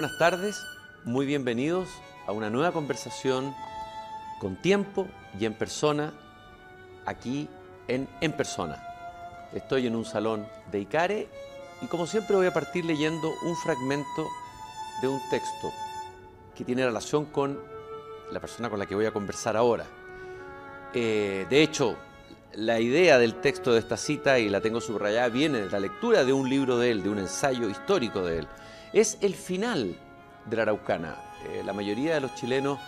Buenas tardes, muy bienvenidos a una nueva conversación con tiempo y en persona, aquí en En Persona. Estoy en un salón de Icare y como siempre voy a partir leyendo un fragmento de un texto que tiene relación con la persona con la que voy a conversar ahora. Eh, de hecho, la idea del texto de esta cita, y la tengo subrayada, viene de la lectura de un libro de él, de un ensayo histórico de él es el final de la Araucana. Eh, la mayoría de los chilenos,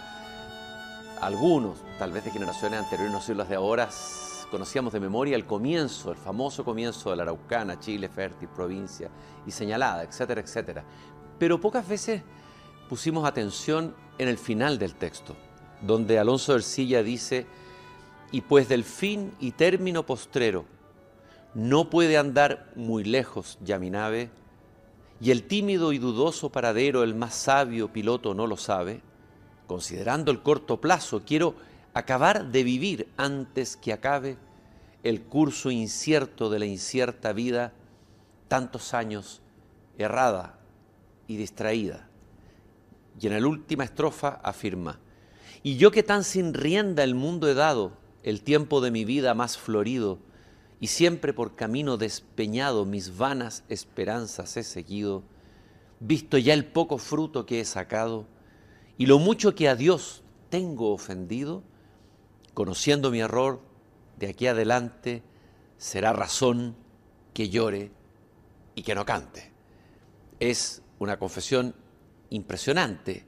algunos, tal vez de generaciones anteriores, no sé las de ahora, conocíamos de memoria el comienzo, el famoso comienzo de la Araucana, Chile, fértil, provincia y señalada, etcétera, etcétera. Pero pocas veces pusimos atención en el final del texto, donde Alonso Ercilla dice, y pues del fin y término postrero, no puede andar muy lejos ya mi nave, y el tímido y dudoso paradero el más sabio piloto no lo sabe, considerando el corto plazo, quiero acabar de vivir antes que acabe el curso incierto de la incierta vida, tantos años errada y distraída. Y en la última estrofa afirma, y yo que tan sin rienda el mundo he dado, el tiempo de mi vida más florido, y siempre por camino despeñado mis vanas esperanzas he seguido, visto ya el poco fruto que he sacado y lo mucho que a Dios tengo ofendido, conociendo mi error, de aquí adelante será razón que llore y que no cante. Es una confesión impresionante,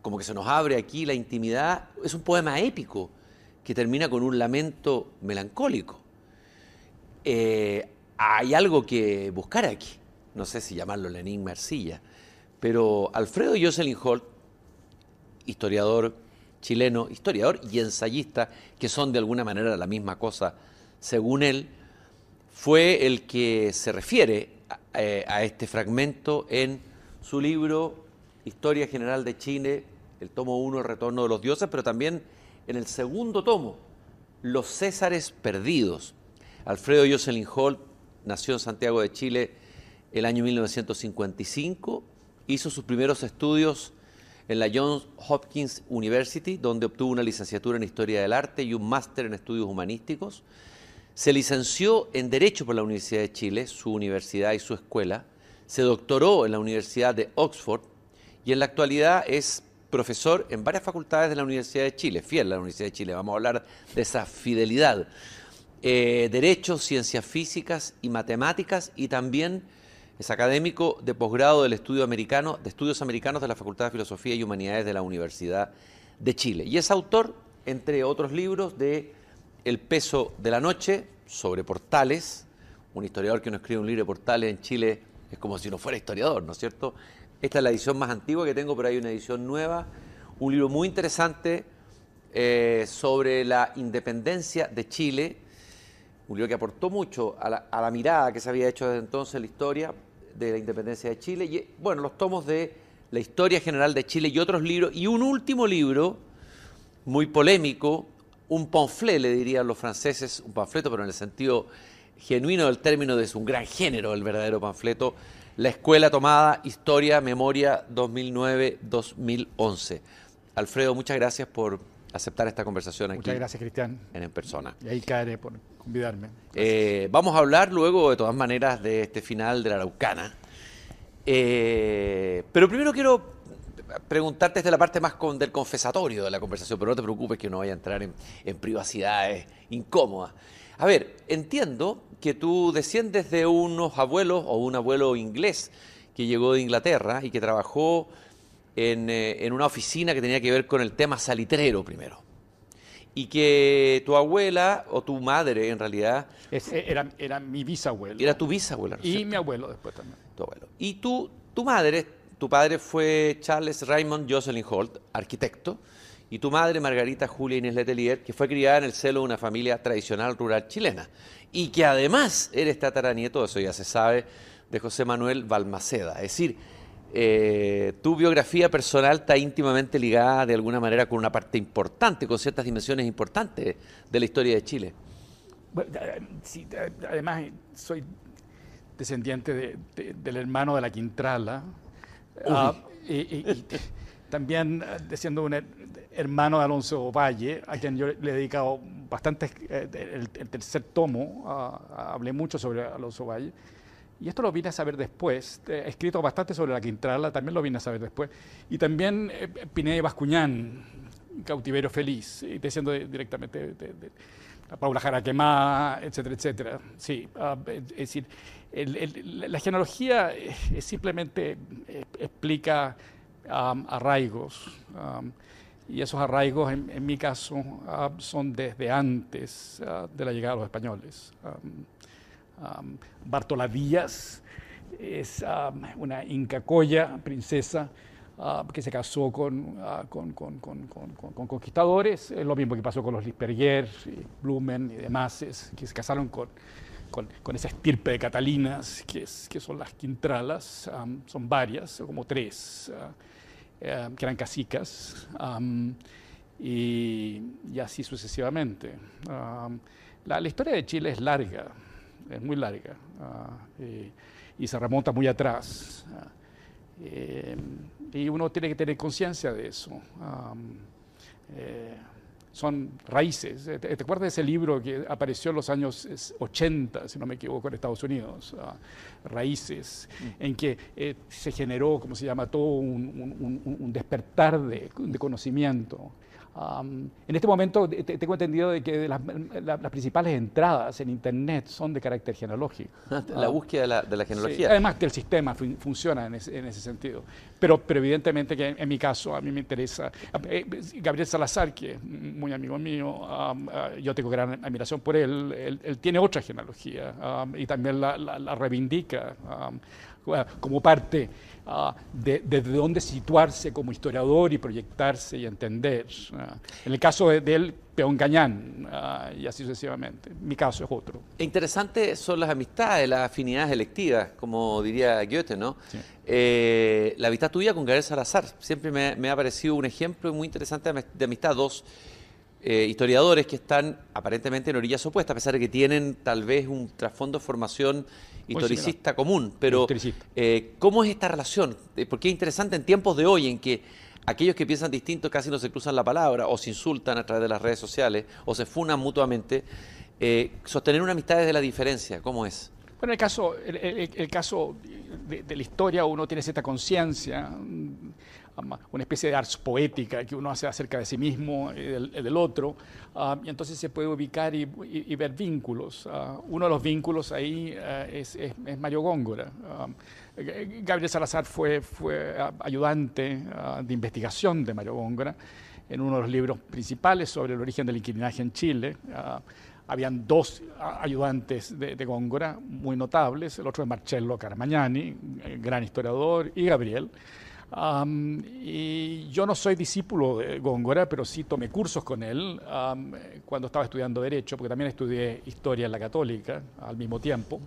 como que se nos abre aquí la intimidad, es un poema épico que termina con un lamento melancólico. Eh, hay algo que buscar aquí. No sé si llamarlo Lenin Marcilla, pero Alfredo Jocelyn Holt, historiador chileno, historiador y ensayista, que son de alguna manera la misma cosa, según él, fue el que se refiere a, eh, a este fragmento en su libro Historia General de Chile, el tomo 1, El Retorno de los Dioses, pero también en el segundo tomo, Los Césares Perdidos, Alfredo Jocelyn Holt nació en Santiago de Chile el año 1955, hizo sus primeros estudios en la Johns Hopkins University, donde obtuvo una licenciatura en Historia del Arte y un máster en Estudios Humanísticos. Se licenció en Derecho por la Universidad de Chile, su universidad y su escuela. Se doctoró en la Universidad de Oxford y en la actualidad es profesor en varias facultades de la Universidad de Chile, fiel a la Universidad de Chile. Vamos a hablar de esa fidelidad. Eh, Derecho, Ciencias Físicas y Matemáticas y también es académico de posgrado del estudio americano, de estudios americanos de la Facultad de Filosofía y Humanidades de la Universidad de Chile. Y es autor, entre otros libros, de El peso de la noche, sobre portales. Un historiador que no escribe un libro de portales en Chile es como si no fuera historiador, ¿no es cierto? Esta es la edición más antigua que tengo, pero hay una edición nueva. Un libro muy interesante eh, sobre la independencia de Chile un libro que aportó mucho a la, mirada que se había hecho desde entonces en la historia de la independencia de Chile. Y bueno, los tomos de la historia general de Chile y otros libros. Y un último libro, muy polémico, un pamphlet, le dirían los franceses, un panfleto, pero en el sentido genuino del término es un gran género, el verdadero panfleto, La Escuela Tomada, Historia, Memoria 2009-2011. Alfredo, muchas gracias por aceptar esta conversación aquí. Muchas gracias, Cristian. En, persona. Y ahí caeré por convidarme. Eh, vamos a hablar luego, de todas maneras, de este final de la Araucana. Eh, pero primero quiero preguntarte desde la parte más del confesatorio de la conversación, pero no te preocupes que no vaya a entrar en, en privacidades incómodas. A ver, entiendo que tú desciendes de unos abuelos o un abuelo inglés que llegó de Inglaterra y que trabajó eh, en, una oficina que tenía que ver con el tema salitrero primero. Y que tu abuela, o tu madre en realidad... Eh, era, era mi bisabuelo. Era tu bisabuela. Y mi abuelo después también. Tu abuelo. Y tu, tu madre, tu padre fue Charles Raymond Jocelyn Holt, arquitecto, y tu madre, Margarita Julia Inés Letelier, que fue criada en el seno de una familia tradicional rural chilena, y que además eres tataranieto, eso ya se sabe, de José Manuel Balmaceda. Es decir, eh, tu biografía personal está íntimamente ligada de alguna manera con una parte importante, con ciertas dimensiones importantes de la historia de Chile. además, soy descendiente del hermano de la Quintrala, Ah, y, y- y también eh, siendo un her- hermano de Alonso Valle, a quien yo le he dedicado bastante, eh, el, el tercer tomo, ah, hablé mucho sobre Alonso Valle. Y esto lo vine a saber después. He escrito bastante sobre la Quintrala, también lo vine a saber después. Y también eh, Pineda y Bascuñán, Cautiverio Feliz, y diciendo de- directamente de, de- la Paula Jaraquemá, etcétera, etcétera. Sí, ah, es decir, el- el- la genealogía eh, es simplemente eh, explica am, arraigos. am, y esos arraigos, en, en mi caso, ah, son desde antes ah, de la llegada de los españoles. Am, Um, Bartola Díaz es um, una incacoya, princesa, uh, que se casó con, uh, con, con- con- con- con- con conquistadores, es lo mismo que pasó con los Lisperguer, y Blumen y demás, es, que se casaron con, esa estirpe de Catalinas, que, es- que son las quintralas, um, son varias, como tres, uh, eh, que eran casicas, y, y así sucesivamente. Um, la, la historia de Chile es larga, es muy larga, ah, y, y se remonta muy atrás. ah, eh, y uno tiene que tener conciencia de eso. Am, eh, son raíces. Eh, ¿Te, te acuerdas de ese libro que apareció en los años es, 80, si no me equivoco, en Estados Unidos? Ah, raíces, en que eh, se generó, como se llama, todo un, un- un- un despertar de, de conocimiento. Am, en este momento te- te- tengo entendido de que las, la- las principales entradas en Internet son de carácter genealógico. La Ah, búsqueda de la, de la Sí, genealogía. además que el sistema fun- funciona en ese, en ese sentido. Pero, pero evidentemente que en, en mi caso a mí me interesa. eh, Gabriel Salazar, que es muy amigo mío, am, ah, yo tengo gran admiración por él, él, él tiene otra genealogía am, y también la, la- reivindica como parte ah, de, de dónde situarse como historiador y proyectarse y entender. ah. En el caso de, de él, Peón Cañán, ah, y así sucesivamente. Mi caso es otro. E Interesantes son las amistades, las afinidades electivas, como diría Goethe, ¿no? Sí. Eh, la amistad tuya con Gabriel Salazar siempre me, me ha parecido un ejemplo muy interesante de amistad. Dos eh, historiadores que están aparentemente en orillas opuestas, a pesar de que tienen tal vez un trasfondo de formación historicista común. Pero, eh, ¿cómo es esta relación? Eh, Porque es interesante en tiempos de hoy en que aquellos que piensan distinto casi no se cruzan la palabra, o se insultan a través de las redes sociales, o se funan mutuamente. eh, sostener una amistad desde la diferencia, ¿cómo es? Bueno, el caso, el, el- el caso de, de la historia, uno tiene cierta conciencia, una especie de ars poética que uno hace acerca de sí mismo y del, otro, ah, y entonces se puede ubicar y, ver vínculos. Ah, uno de los vínculos ahí ah, es, es- Mario Góngora. Gabriel Salazar fue, fue ayudante de investigación de Mario Góngora en uno de los libros principales sobre el origen del inquilinaje en Chile. Habían dos ayudantes de, de Góngora muy notables, el otro es Marcello Carmagnani, eh, gran historiador, y Gabriel. Am, y yo no soy discípulo de Góngora, pero sí tomé cursos con él eh, cuando estaba estudiando Derecho, porque también estudié Historia en la Católica al mismo tiempo.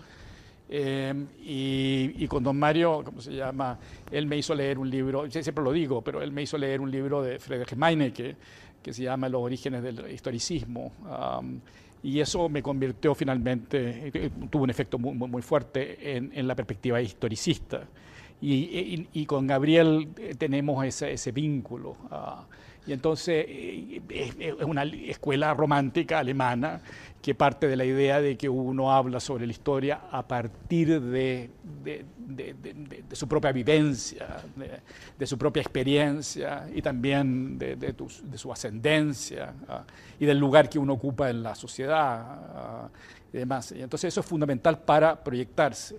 Eh, y, y con don Mario, ¿cómo se llama? Él me hizo leer un libro, yo siempre lo digo, pero él me hizo leer un libro de Friedrich Meinecke que se llama Los orígenes del historicismo. am, y eso me convirtió finalmente, eh, tuvo un efecto muy, muy, muy fuerte en, en la perspectiva historicista. Y, y- y con Gabriel eh, tenemos ese, ese vínculo. ah, y entonces eh, es, es una escuela romántica alemana que parte de la idea de que uno habla sobre la historia a partir de, de- de- de- su propia vivencia, de, su propia experiencia y también tu- de su ascendencia ah, y del lugar que uno ocupa en la sociedad ah, y demás. Y entonces eso es fundamental para proyectarse.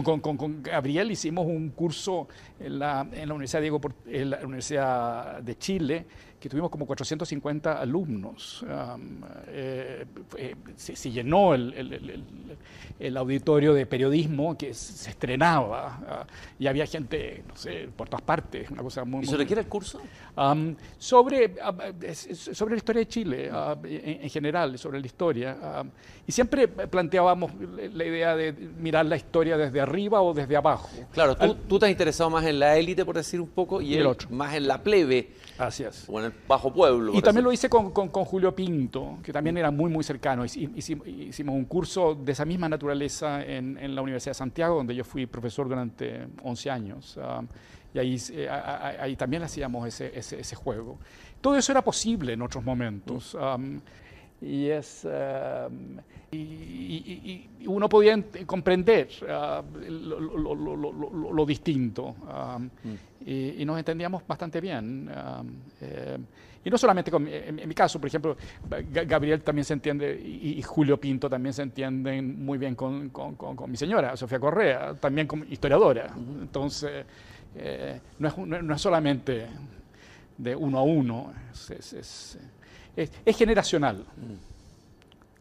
Con, con- Gabriel hicimos un curso en la, en la Universidad, Diego, en la Universidad de Chile, que tuvimos como 450 alumnos. Um, eh, eh, se, se llenó el, el- el- el- el auditorio de periodismo que se estrenaba ah, y había gente, no sé, por todas partes, una cosa muy... ¿Y muy- se requiere el curso? Am, sobre, sobre la historia de Chile ah, en, en general, sobre la historia. y siempre planteábamos la idea de mirar la historia desde arriba o desde abajo. Claro, tú, tú te has interesado más en la élite, por decir un poco, y, Y el otro. más en la plebe Así es. El bajo pueblo. Y también lo hice con, con- con Julio Pinto, que también era muy, muy cercano. Hici- Hicimos, hicimos un curso de esa misma naturaleza en, en la Universidad de Santiago, donde yo fui profesor durante 11 años. ah, y ahí, eh, ahí también hacíamos ese, ese- ese juego. Todo eso era posible en otros momentos. am, y es am, y, y- y- uno podía comprender ah, lo, lo- lo- lo- distinto am, y, y nos entendíamos bastante bien am, eh, y no solamente con, en, en mi caso por ejemplo Ga- Gabriel también se entiende y, Julio Pinto también se entienden muy bien con, con- con- mi señora Sofía Correa también como historiadora. Entonces eh, no, es, un- no es solamente de uno a uno, es, es- es- es- generacional.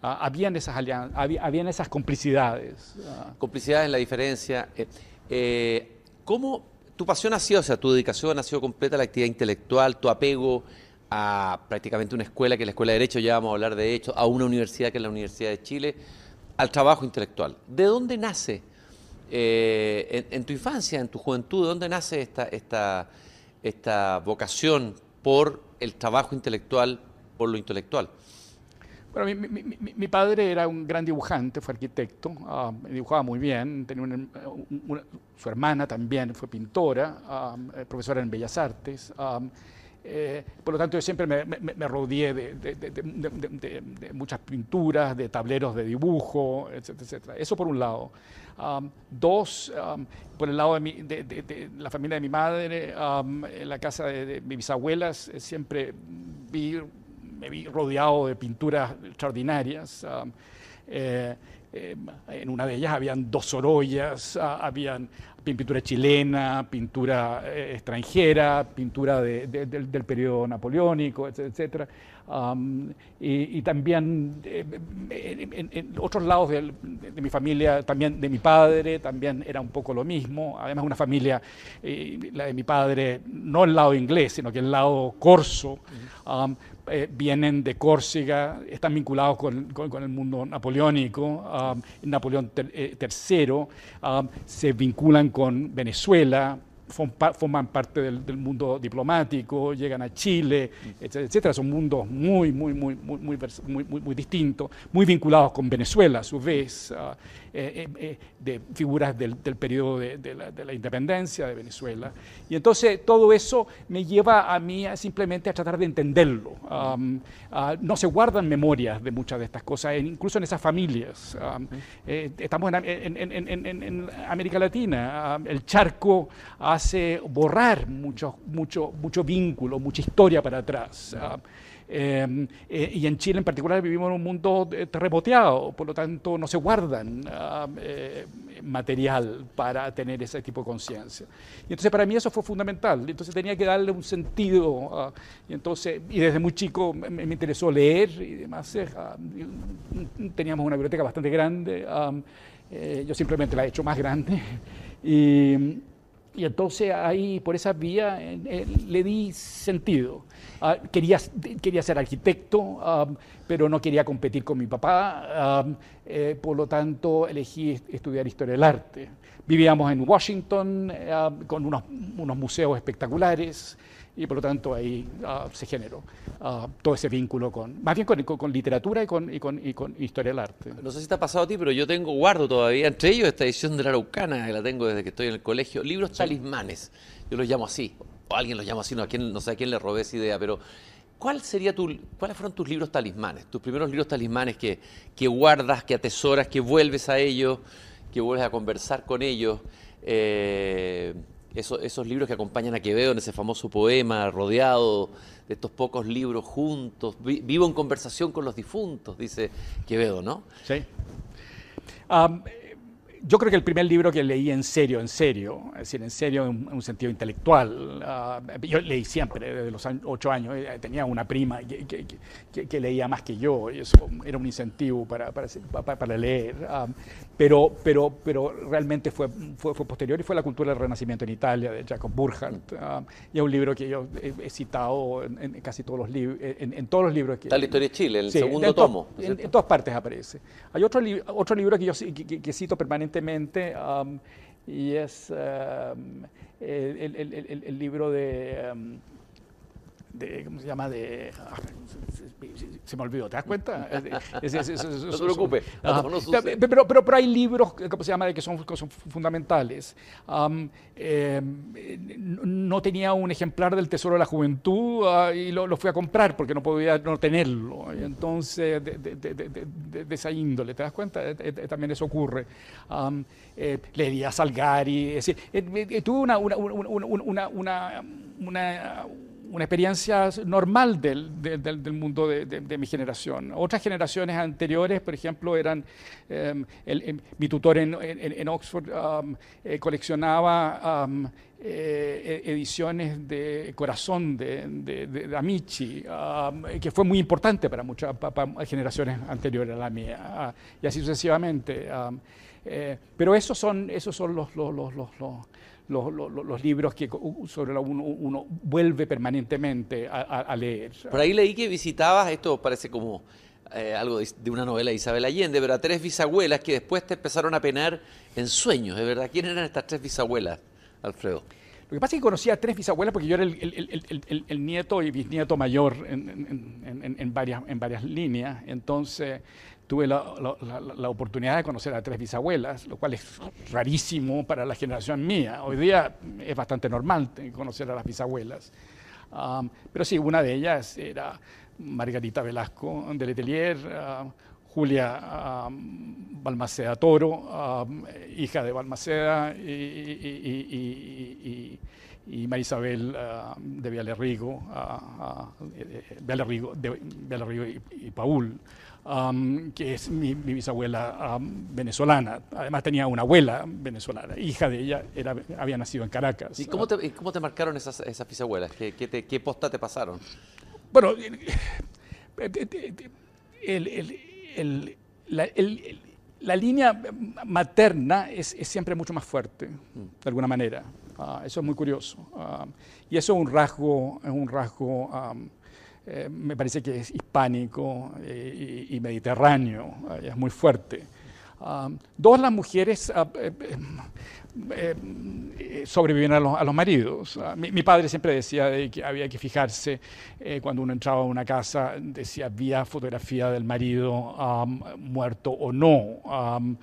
Ah, habían esas alianzas, había- habían esas complicidades. ah. Complicidad en la diferencia. eh, eh, ¿Cómo tu pasión ha sido, o sea, tu dedicación ha sido completa a la actividad intelectual, tu apego a prácticamente una escuela, que es la Escuela de Derecho, ya vamos a hablar de hecho, a una universidad que es la Universidad de Chile, al trabajo intelectual? ¿De dónde nace, eh, en, tu infancia, en tu juventud, de dónde nace esta vocación por el trabajo intelectual, por lo intelectual? Bueno, mi, mi- mi- mi- padre era un gran dibujante, fue arquitecto, ah, dibujaba muy bien, tenía una- un- una- su hermana también fue pintora, eh, profesora en Bellas Artes. ah, eh, por lo tanto, yo siempre me, me- me rodeé de, de- de- de- muchas pinturas, de tableros de dibujo, etcétera, etcétera. Eso por un lado. Um, dos, um, por el lado de, mi- de- la familia de mi madre, en la casa de, de mis abuelas, eh, siempre vi me vi rodeado de pinturas extraordinarias. ah, eh, eh, en una de ellas habían dos Sorollas, ah, habían pin- pintura chilena, pintura eh, extranjera, pintura de- de- del, del periodo napoleónico, etc- etcétera. Am, y, y también eh, en, en- otros lados de, de mi familia, también de mi padre, también era un poco lo mismo. Además, una familia, eh, la de mi padre, no el lado inglés, sino que el lado corso, am, eh, vienen de Córcega, están vinculados con, con- con el mundo napoleónico, am, Napoleón ter- eh, III, am, se vinculan con Venezuela, forman parte del, del mundo diplomático, llegan a Chile, etcétera, etcétera. Son mundos muy, muy, muy, muy, muy, muy- muy distintos, muy vinculados con Venezuela a su vez, ah, eh, eh, eh, de figuras del, del periodo de, de la, de la independencia de Venezuela. Y entonces todo eso me lleva a mí a simplemente a tratar de entenderlo. Am, ah, no se guardan memorias de muchas de estas cosas, incluso en esas familias. Am, eh, estamos en, en- en- en- América Latina. Am, el charco hace borrar mucho, mucho, mucho vínculo, mucha historia para atrás. Am, eh, eh, y en Chile en particular vivimos en un mundo eh, terremoteado, por lo tanto no se guardan ah, eh, material para tener ese tipo de conciencia. Y entonces para mí eso fue fundamental, entonces tenía que darle un sentido, ah, y entonces, y desde muy chico me, me interesó leer y demás, eh, ah, teníamos una biblioteca bastante grande, eh, yo simplemente la he hecho más grande, y, y entonces ahí, por esa vía, eh, eh, le di sentido. Ah, quería, quería ser arquitecto, ah, pero no quería competir con mi papá, ah, eh, por lo tanto elegí est- estudiar historia del arte. Vivíamos en Washington con unos, unos museos espectaculares y por lo tanto ahí ah, se generó ah, todo ese vínculo con, más bien con, con- con literatura y con, y, con, y con historia del arte. No sé si te ha pasado a ti, pero yo tengo, guardo todavía, entre ellos esta edición de la Araucana, que la tengo desde que estoy en el colegio, libros talismanes. Yo los llamo así, o alguien los llama así, no, a quién- no sé a quién le robé esa idea, pero ¿cuál sería tu, ¿cuáles fueron tus libros talismanes? Tus primeros libros talismanes que, que guardas, que atesoras, que vuelves a ellos, que vuelves a conversar con ellos. eh, esos, esos libros que acompañan a Quevedo en ese famoso poema, rodeado de estos pocos libros juntos, vi- vivo en conversación con los difuntos, dice Quevedo, ¿no? Sí. Yo creo que el primer libro que leí en serio, en serio, es decir, en serio en un, en un sentido intelectual, ah, yo leí siempre, desde los ocho años, eh, tenía una prima que, leía más que yo, y eso era un incentivo para, para, para- leer, pero, pero, pero realmente fue, fue, fue posterior y fue La cultura del Renacimiento en Italia, de Jacob Burckhardt, ah, y es un libro que yo he, he citado en, en casi todos los libros, en, en todos los libros que... Está la historia de Chile, el Sí, segundo en tomo. ¿no es En, todas partes aparece. Hay otro, li- otro libro que yo que, que- cito permanentemente permanentemente y es el, libro de de, ¿cómo se llama? De, ah, se me olvidó, ¿te das cuenta? no te preocupes. pero, pero, pero, hay libros, ¿cómo se llama?, que son, que son fundamentales. Eh, no tenía un ejemplar del Tesoro de la Juventud ah, y lo, fui a comprar porque no podía no tenerlo. Y entonces, de, esa índole, ¿te das cuenta? Eh, eh, también eso ocurre. leía Salgari, es decir, tuve una, una, una, una, una experiencia normal del, del, mundo de, mi generación. Otras generaciones anteriores, por ejemplo, eran, em, em, mi tutor en, en, Oxford eh, coleccionaba eh, e, ediciones de Corazón de, de, Amici, que fue muy importante para muchas generaciones anteriores a la mía, y así sucesivamente. Eh, pero esos son, esos son los, los, los los, libros que sobre los uno, uno, vuelve permanentemente a, leer. Por ahí leí que visitabas, esto parece como eh, algo de, una novela de Isabel Allende, pero a tres bisabuelas que después te empezaron a penar en sueños, ¿de verdad? ¿Quién eran estas tres bisabuelas, Alfredo? Lo que pasa es que conocía a tres bisabuelas porque yo era el, nieto y bisnieto mayor en, varias, en varias líneas. Entonces, tuve la, oportunidad de conocer a tres bisabuelas, lo cual es rarísimo para la generación mía. Hoy día es bastante normal conocer a las bisabuelas. pero sí, una de ellas era Margarita Velasco de Letelier, Julia Balmaceda Toro, hija de Balmaceda y, y Marisabel de Villarrigo, de, y Paul que es mi, bisabuela venezolana. Además tenía una abuela venezolana, hija de ella, era, había nacido en Caracas. ¿Y cómo te, cómo te marcaron esas, esas bisabuelas? ¿Qué, qué, qué posta te pasaron? Bueno, el, la, línea materna es, es, siempre mucho más fuerte, de alguna manera. Ah, eso es muy curioso. Ah, y eso es un rasgo, es un rasgo eh, me parece que es hispánico eh, y, mediterráneo, eh, es muy fuerte. Ah, dos, las mujeres ah, sobreviven a los, maridos. Ah, mi, padre siempre decía que había que fijarse cuando uno entraba a una casa, decía había fotografía del marido muerto o no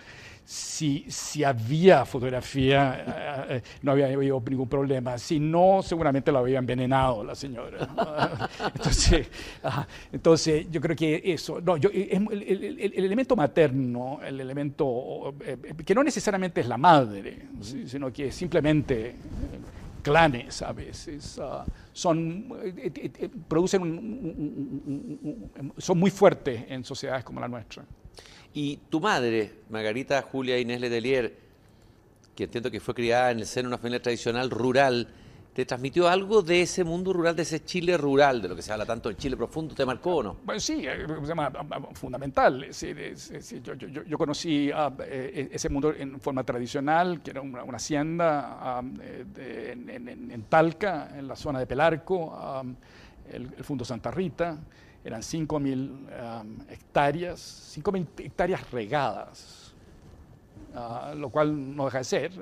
si, si había fotografía, eh, eh, no había habido ningún problema. Si no, seguramente lo había envenenado la señora. entonces, entonces, yo creo que eso, no, yo, el, elemento materno, el elemento eh, que no necesariamente es la madre, sino que simplemente clanes a veces, ah, son, producen son muy fuertes en sociedades como la nuestra. Y tu madre, Margarita Julia Inés Letelier, que entiendo que fue criada en el seno de una familia tradicional rural, ¿te transmitió algo de ese mundo rural, de ese Chile rural, de lo que se habla tanto en Chile profundo? ¿Te marcó o no? Bueno, sí, eh, fundamental. yo, conocí eh, ese mundo en forma tradicional, que era una, hacienda en, Talca, en la zona de Pelarco, el, el Fundo Santa Rita eran 5.000 hectáreas, 5.000 hectáreas regadas, ah, lo cual no deja de ser.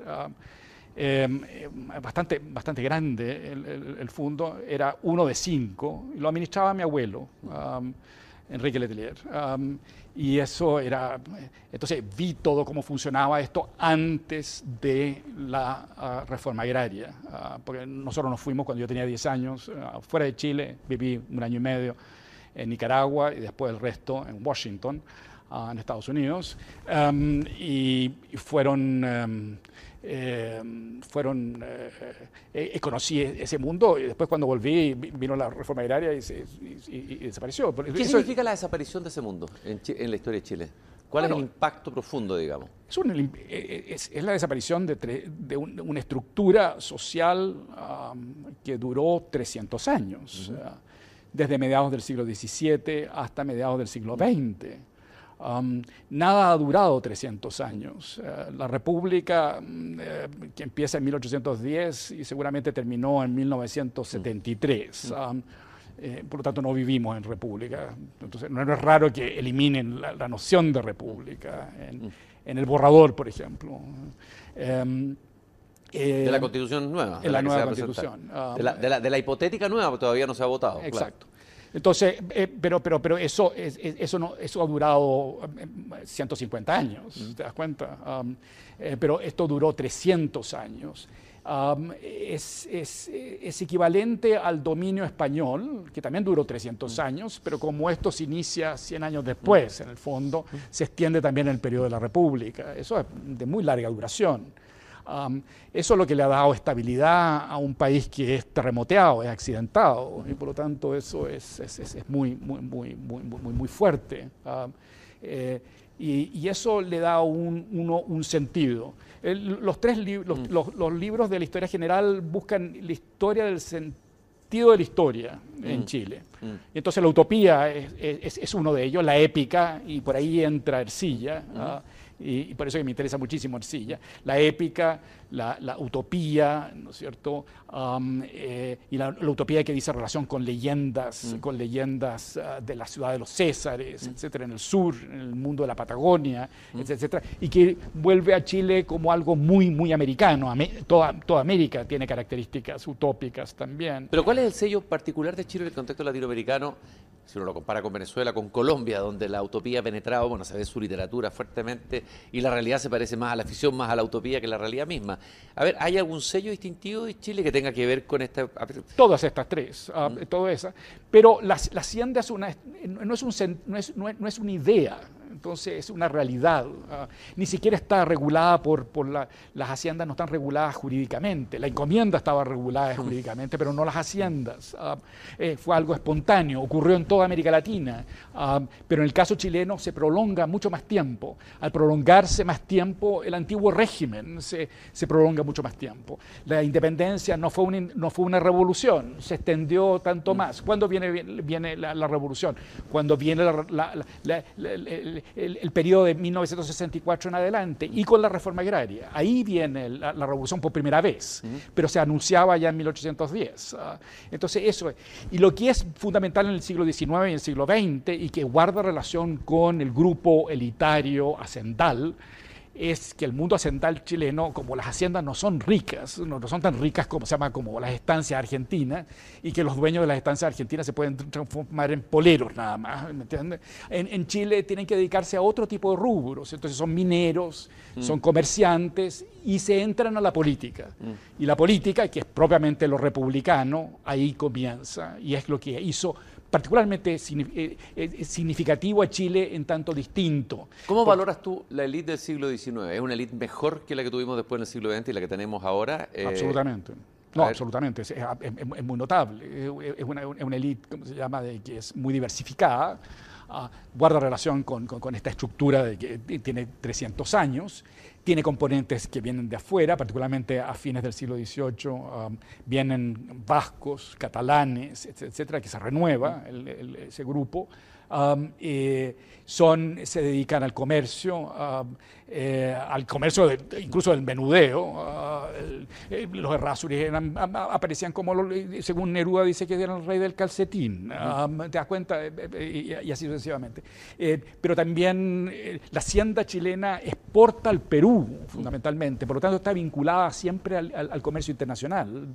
Em, em, bastante, bastante grande el, el, fondo, era uno de cinco, y lo administraba mi abuelo, Enrique Letelier. y eso era, entonces vi todo cómo funcionaba esto antes de la ah, reforma agraria, porque nosotros nos fuimos cuando yo tenía 10 años, fuera de Chile, viví un año y medio en Nicaragua y después el resto en Washington, ah, en Estados Unidos. Em, y, fueron, em, em, fueron eh, eh, conocí ese mundo y después cuando volví vino la reforma agraria y, desapareció. ¿Qué significa la desaparición de ese mundo en, la historia de Chile? ¿Cuál es el impacto profundo, digamos? Es, es, la desaparición de, de una estructura social que duró 300 años desde mediados del siglo XVII hasta mediados del siglo XX. Um, nada ha durado 300 años. Eh, la República, mm, eh, que empieza en 1810 y seguramente terminó en 1973. Mm. Um, eh, por lo tanto no vivimos en república. Entonces no es raro que eliminen la, noción de república en, el borrador, por ejemplo. Em, de la constitución nueva. En la, nueva constitución. de, la, de, la, hipotética nueva, porque todavía no se ha votado. Exacto. Entonces, eh, pero, pero, pero eso, eso, no, eso ha durado 150 eh, años, ¿te das cuenta? Um, eh, pero esto duró 300 años. Um, es, es, es, equivalente al dominio español, que también duró 300 mm. años, pero como esto se inicia 100 años después, en el fondo, mm. se extiende también el periodo de la República. Eso es de muy larga duración eso es lo que le ha dado estabilidad a un país que es terremoteado, es accidentado, y por lo tanto eso es, muy, muy, muy, muy, muy, fuerte. Eh, y, eso le da un, uno, un sentido. los, tres mm. los, libros de la historia general buscan la historia del sentido de la historia en mm. Chile. Mm. Y entonces la utopía es, uno de ellos, la épica, y por ahí entra Ercilla. ¿ah? Y, por eso que me interesa muchísimo Ercilla, la épica, la, utopía, ¿no es cierto? Eh, y la, utopía que dice relación con leyendas, mm. con leyendas ah, de la ciudad de los Césares, mm. etcétera, en el sur, en el mundo de la Patagonia, mm. etcétera, y que vuelve a Chile como algo muy, muy americano. toda, toda América tiene características utópicas también. Pero ¿cuál es el sello particular de Chile en el contexto latinoamericano? si uno lo compara con Venezuela, con Colombia, donde la utopía ha penetrado, bueno, se ve su literatura fuertemente y la realidad se parece más a la ficción, más a la utopía que la realidad misma. A ver, ¿hay algún sello distintivo de Chile que tenga que ver con esta...? Todas estas tres, uh, todo esa. Pero la, hacienda es una, no, es un, no, es, no es una idea, entonces es una realidad. Ah, ni siquiera está regulada por, por la, las haciendas, no están reguladas jurídicamente. La encomienda estaba regulada jurídicamente, pero no las haciendas. Ah, eh, fue algo espontáneo, ocurrió en toda América Latina, ah, pero en el caso chileno se prolonga mucho más tiempo. Al prolongarse más tiempo, el antiguo régimen se, se prolonga mucho más tiempo. La independencia no fue una, no fue una revolución, se extendió tanto mm. más. ¿Cuándo viene, viene la, revolución? Cuando viene la, el, periodo de 1964 en adelante y con la reforma agraria. Ahí viene la, revolución por primera vez, pero se anunciaba ya en 1810. Ah, entonces eso es. Y lo que es fundamental en el siglo XIX y el siglo XX y que guarda relación con el grupo elitario hacendal, es que el mundo hacental chileno, como las haciendas no son ricas, no, son tan ricas como se llama como las estancias argentinas, y que los dueños de las estancias argentinas se pueden transformar en poleros nada más, ¿me entiendes? En, Chile tienen que dedicarse a otro tipo de rubros, entonces son mineros, mm. son comerciantes y se entran a la política. Mm. Y la política, que es propiamente lo republicano, ahí comienza, y es lo que hizo particularmente eh, eh, significativo a Chile en tanto distinto. ¿Cómo valoras tú la élite del siglo XIX? ¿Es una élite mejor que la que tuvimos después en el siglo XX y la que tenemos ahora? Eh, absolutamente. No, absolutamente. Es, muy notable. Es una, élite, ¿cómo se llama?, de, que es muy diversificada. Ah, guarda relación con, con, esta estructura de que tiene 300 años tiene componentes que vienen de afuera, particularmente a fines del siglo XVIII, um, vienen vascos, catalanes, etcétera, que se renueva ese grupo. Um, eh, son, se dedican al comercio, um, eh, al comercio incluso del menudeo. Uh, los errázuriz aparecían como, según Neruda dice que eran el rey del calcetín, ¿te das cuenta? Eh, y, así sucesivamente. pero también la hacienda chilena exporta al Perú, fundamentalmente, por lo tanto está vinculada siempre al, comercio internacional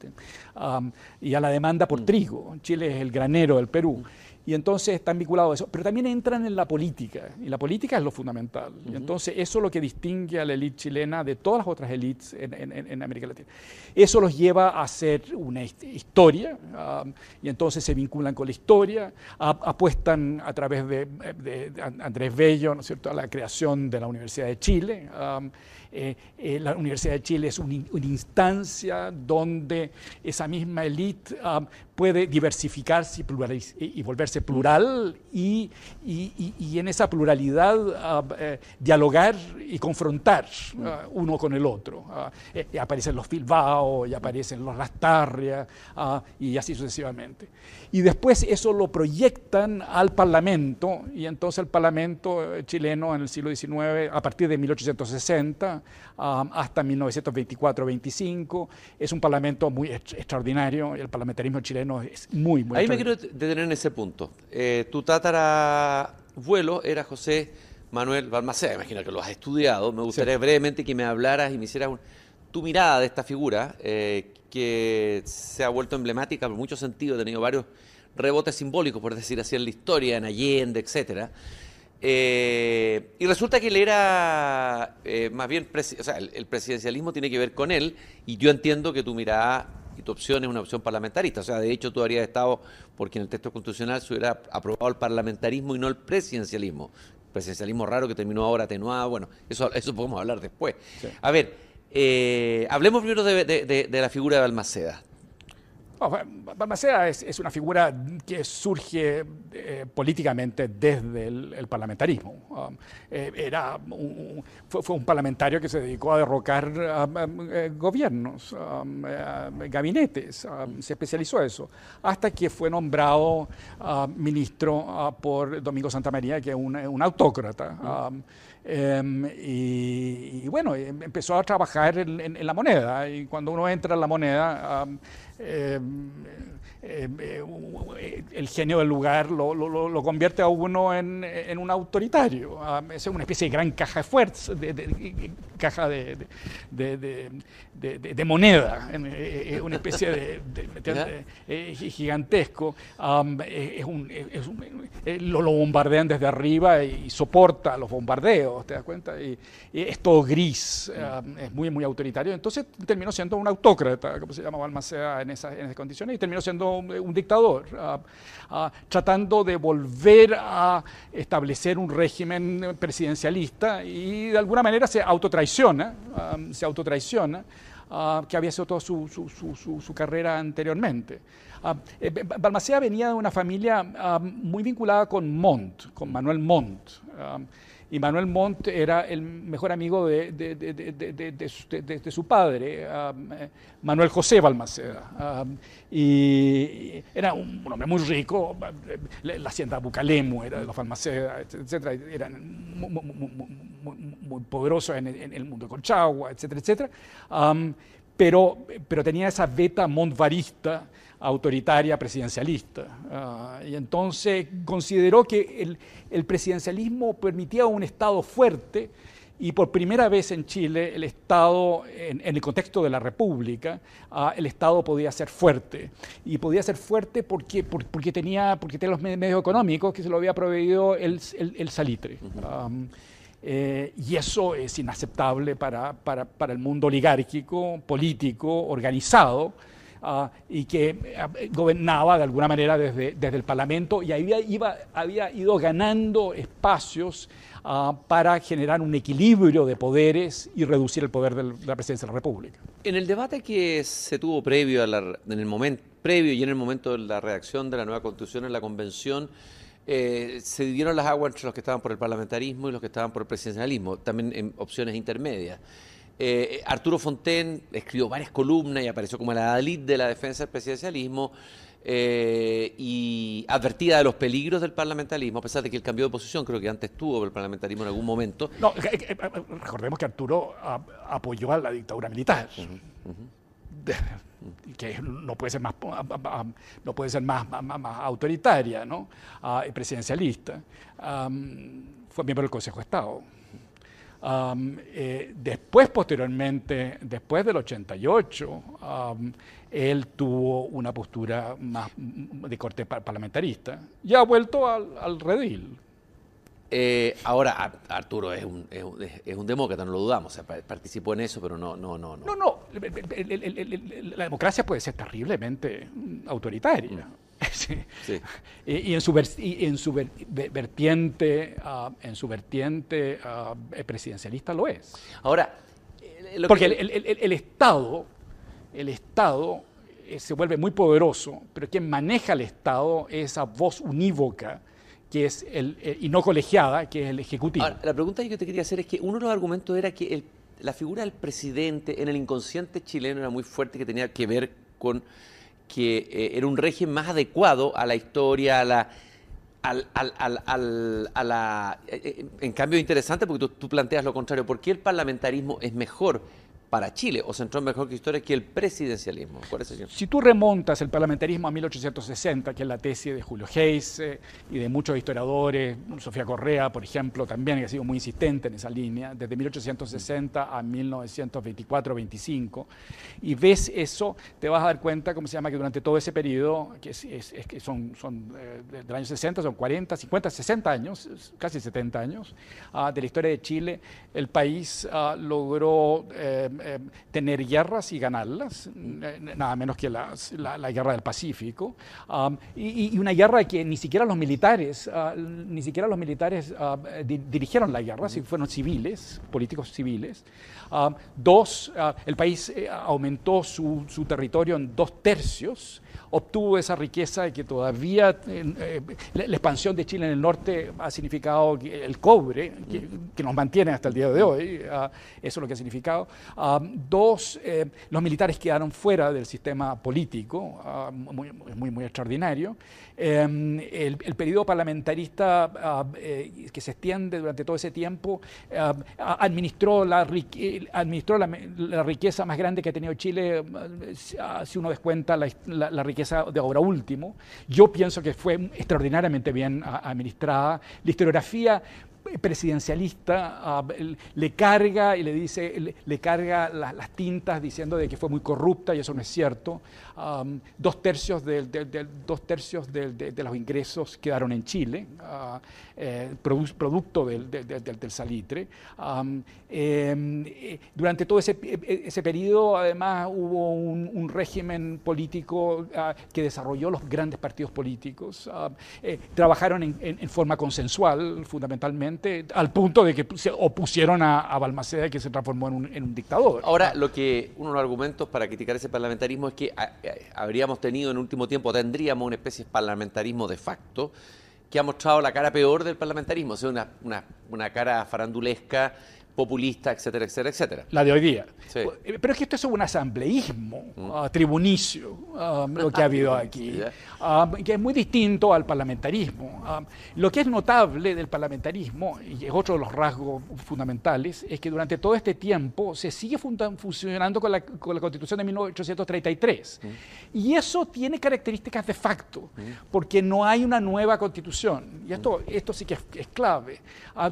y a la demanda por trigo. Chile es el granero del Perú y entonces están vinculados a eso. Pero también entran en la política, y la política es lo fundamental. Y entonces eso es lo que distingue a la élite chilena de todas las otras élites en, América Latina. Eso los lleva a hacer una historia, um, y entonces se vinculan con la historia, apuestan a través de, Andrés Bello, ¿no es cierto?, a la creación de la Universidad de Chile. Um, eh, eh, la Universidad de Chile es una, instancia donde esa misma élite um, puede diversificarse y, y, volverse plural y, y, en esa pluralidad um, eh, dialogar y confrontar uh, uno con el otro. Uh, aparecen los Filbao, y aparecen los Lastarria uh, y así sucesivamente. Y después eso lo proyectan al Parlamento y entonces el Parlamento chileno en el siglo XIX, a partir de 1860, hasta 1924-25. Es un parlamento muy extraordinario, el parlamentarismo chileno es muy, muy Ahí me quiero detener en ese punto. Eh, tu tatarabuelo era José Manuel Balmaceda, imagino que lo has estudiado. Me gustaría brevemente que me hablaras y me hicieras tu mirada de esta figura, eh, que se ha vuelto emblemática por muchos sentidos, ha tenido varios rebotes simbólicos, por decir así, en la historia, en Allende, etcétera. Eh, y resulta que él era eh, más bien, o sea, el, presidencialismo tiene que ver con él, y yo entiendo que tu mirada y tu opción es una opción parlamentarista. O sea, de hecho, tú habrías estado porque en el texto constitucional se hubiera aprobado el parlamentarismo y no el presidencialismo. Presidencialismo raro que terminó ahora atenuado, bueno, eso, eso podemos hablar después. A ver, eh, hablemos primero de, de la figura de Balmaceda. Balmaceda es, una figura que surge eh, políticamente desde el, parlamentarismo. Um, eh, era fue, un parlamentario que se dedicó a derrocar um, eh, gobiernos, um, gabinetes, se especializó en eso, hasta que fue nombrado ministro por Domingo Santa María, que es un, autócrata. Em, y, bueno, em, empezó a trabajar en, la moneda. Y cuando uno entra en la moneda, em, el genio del lugar lo, convierte a uno en, un autoritario. es una especie de gran caja de fuerza, de, caja de, de, moneda, eh, una especie de, eh, gigantesco. es un, eh, lo, lo bombardean desde arriba y soporta los bombardeos. ¿te das cuenta? Y, es todo gris, eh, es muy, muy autoritario. Entonces terminó siendo un autócrata, como se llama Balmaceda en, esas, en esas condiciones, y terminó siendo un, dictador, ah, ah, tratando de volver a establecer un régimen presidencialista y de alguna manera se autotraiciona, se autotraiciona. Uh, que había sido toda su, su, su, su carrera anteriormente. Eh, Balmaceda venía de una familia muy vinculada con Montt, con Manuel Montt y Manuel Montt era el mejor amigo de, de, su padre, eh, Manuel José Balmaceda. y era un, hombre muy rico, la hacienda Bucalemu era de los Balmaceda, etcétera, eran muy, poderosos en, el mundo de Colchagua, etcétera, etcétera. pero, pero tenía esa beta montvarista autoritaria presidencialista. Ah, y entonces consideró que el, presidencialismo permitía un Estado fuerte y por primera vez en Chile el Estado, en, el contexto de la República, ah, el Estado podía ser fuerte. Y podía ser fuerte porque, porque, tenía, porque tenía los medios económicos que se lo había proveído el, salitre. Eh, y eso es inaceptable para, para, para el mundo oligárquico, político, organizado, Ah, y que eh, gobernaba de alguna manera desde, desde el Parlamento y había, iba, había ido ganando espacios ah, para generar un equilibrio de poderes y reducir el poder de la presidencia de la República. En el debate que se tuvo previo a la, en el momento previo y en el momento de la redacción de la nueva constitución en la convención, eh, se dividieron las aguas entre los que estaban por el parlamentarismo y los que estaban por el presidencialismo, también en opciones intermedias. Eh, Arturo Fonten escribió varias columnas y apareció como la Dalit de la defensa del presidencialismo eh, y advertida de los peligros del parlamentarismo, a pesar de que él cambió de posición, creo que antes tuvo el parlamentarismo en algún momento. No, eh, recordemos que Arturo apoyó a la dictadura militar. que no puede ser más no puede ser más, más, autoritaria ¿no? Ah, presidencialista fue miembro del Consejo de Estado eh, después, posteriormente, después del 88, él tuvo una postura más de corte parlamentarista y ha vuelto al, redil. Eh, ahora, Arturo es un, es, un, demócrata, no lo dudamos, participó en eso, pero no, no, no. No, no, la democracia puede ser terriblemente autoritaria. Y, en su, en su vertiente, en su vertiente presidencialista lo es. Ahora, eh, porque el, Estado, el Estado eh, se vuelve muy poderoso, pero quien maneja el Estado es esa voz unívoca que es el, eh, y no colegiada, que es el Ejecutivo. la pregunta que yo te quería hacer es que uno de los argumentos era que la figura del presidente en el inconsciente chileno era muy fuerte, que tenía que ver con que eh, era un régimen más adecuado a la historia, a la, al, al, al, a la, en cambio, interesante porque tú, tú planteas lo contrario. ¿Por qué el parlamentarismo es mejor? Para Chile o centró mejor que historia que el presidencialismo. Si tú remontas el parlamentarismo a 1860, que es la tesis de Julio Hayes eh, y de muchos historiadores, Sofía Correa, por ejemplo, también ha sido muy insistente en esa línea, desde 1860 a 1924-25, y ves eso, te vas a dar cuenta, ¿cómo se llama?, que durante todo ese periodo, que son, son eh, del año 60, son 40, 50, 60 años, casi 70 años, ah, de la historia de Chile, el país ah, logró... Eh, eh, tener guerras y ganarlas, nada menos que la, guerra del Pacífico, um, y, una guerra que ni siquiera los militares, uh, ni siquiera los militares uh, dirigieron la guerra, si fueron civiles, políticos civiles. Um, dos, uh, el país eh, aumentó su, su territorio en dos tercios, obtuvo esa riqueza y que todavía eh, la, expansión de Chile en el norte ha significado el cobre, que, nos mantiene hasta el día de hoy, ah, eso es lo que ha significado. Ah, dos, eh, los militares quedaron fuera del sistema político, ah, muy, muy, extraordinario. Em, el, periodo parlamentarista eh, que se extiende durante todo ese tiempo administró, la, riqueza más grande que ha tenido Chile, si uno descuenta la, la, riqueza de ahora último. Yo pienso que fue extraordinariamente bien administrada. La historiografía presidencialista ah, le carga y le dice, le, carga las tintas diciendo de que fue muy corrupta y eso no es cierto. dos tercios, de, dos tercios de, los ingresos quedaron en Chile, uh, eh, producto del, salitre. Em, eh, durante todo ese, ese periodo, además, hubo un, régimen político ah, que desarrolló los grandes partidos políticos. Eh, trabajaron en, en forma consensual, fundamentalmente al punto de que se opusieron a, Balmaceda y que se transformó en un, dictador. Ahora, lo que uno de los argumentos para criticar ese parlamentarismo es que ah, eh, habríamos tenido en último tiempo, tendríamos una especie de parlamentarismo de facto que ha mostrado la cara peor del parlamentarismo, o sea, una, una, una cara farandulesca populista, etcétera, etcétera, etcétera. La de hoy día. Pero es que esto es un asambleísmo mm. ah, tribunicio, ah, lo que ha habido aquí, ah, que es muy distinto al parlamentarismo. lo que es notable del parlamentarismo, y es otro de los rasgos fundamentales, es que durante todo este tiempo se sigue funcionando con la, con la Constitución de 1833. Mm. Y eso tiene características de facto, mm. porque no hay una nueva Constitución. Y esto, esto sí que es, clave.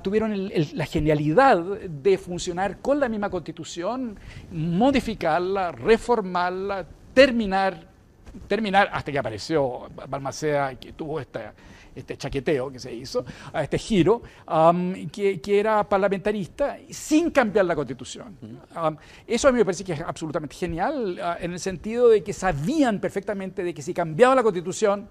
tuvieron la genialidad de funcionar con la misma constitución, modificarla, reformarla, terminar, terminar hasta que apareció Balmaceda, que tuvo esta, este chaqueteo que se hizo, a este giro, que, era parlamentarista, sin cambiar la constitución. eso a mí me parece que es absolutamente genial, ah, en el sentido de que sabían perfectamente de que si cambiaba la constitución,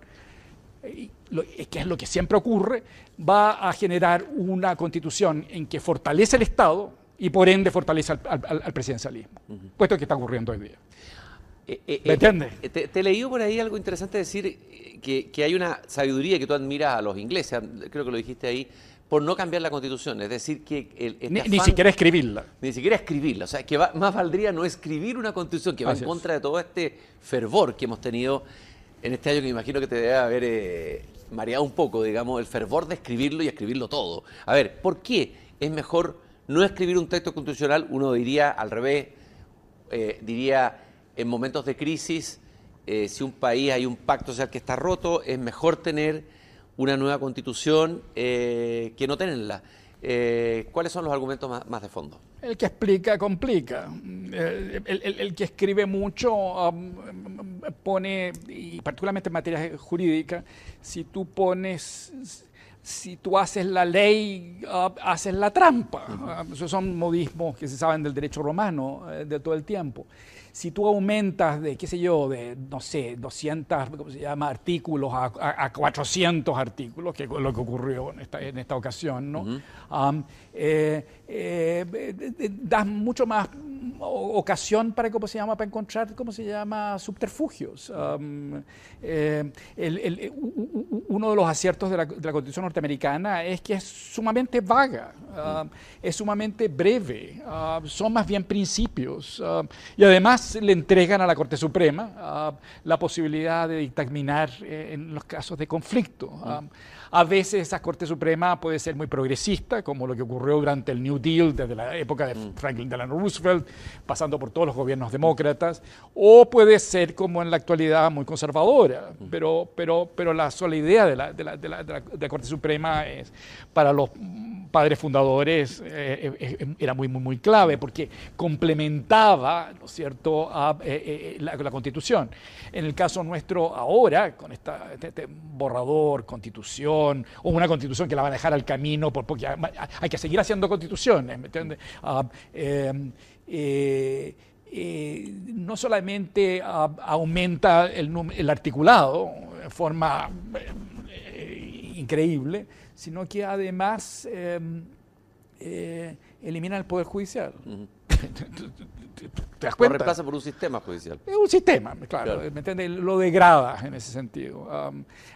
que es lo que siempre ocurre, va a generar una constitución en que fortalece el Estado y por ende fortalece al, presidencialismo, puesto que está ocurriendo hoy día. Eh, eh, ¿Me eh, entiendes? Te, te, he leído por ahí algo interesante decir que, hay una sabiduría que tú admiras a los ingleses, creo que lo dijiste ahí, por no cambiar la constitución, es decir, que... El, ni, siquiera escribirla. Ni siquiera escribirla, o sea, que más valdría no escribir una constitución que va en contra de todo este fervor que hemos tenido en este año que me imagino que te debe haber eh, mareado un poco, digamos, el fervor de escribirlo y escribirlo todo. A ver, ¿por qué es mejor no escribir un texto constitucional? Uno diría al revés, eh, diría en momentos de crisis, eh, si un país hay un pacto social que está roto, es mejor tener una nueva constitución que no tenerla. ¿Cuáles son los argumentos más de fondo? El que explica, complica. El, que escribe mucho um, pone, y particularmente en materia jurídica, si tú pones, si tú haces la ley, uh, haces la trampa. Uh, esos son modismos que se saben del derecho romano eh, de todo el tiempo si tú aumentas de, qué sé yo, de, no sé, 200, ¿cómo se llama?, artículos a, 400 artículos, que es lo que ocurrió en esta, en esta ocasión, ¿no? Eh, eh, das mucho más ocasión para, ¿cómo se llama?, para encontrar, ¿cómo se llama?, subterfugios. Eh, uno de los aciertos de la, Constitución norteamericana es que es sumamente vaga, es sumamente breve, son más bien principios. y además, le entregan a la Corte Suprema ah, la posibilidad de dictaminar eh, en los casos de conflicto. A veces esa Corte Suprema puede ser muy progresista, como lo que ocurrió durante el New Deal desde la época de mm. Franklin Delano Roosevelt, pasando por todos los gobiernos demócratas, o puede ser como en la actualidad muy conservadora. Mm. Pero, pero, pero la sola idea de la, de la, de la, de la Corte Suprema es para los padres fundadores eh, eh, eh, era muy, muy, muy clave porque complementaba, ¿no cierto?, la, Constitución. En el caso nuestro ahora, con esta, este, este, borrador, Constitución, o una Constitución que la van a dejar al camino porque hay que seguir haciendo constituciones, ¿me entiendes? Ah, no solamente ah, aumenta el, el, articulado de forma increíble, sino que además em, eh, elimina el Poder Judicial. ¿Te das cuenta? Lo reemplaza por un sistema judicial. Es un sistema, claro, ¿me entiendes? Lo degrada en ese sentido.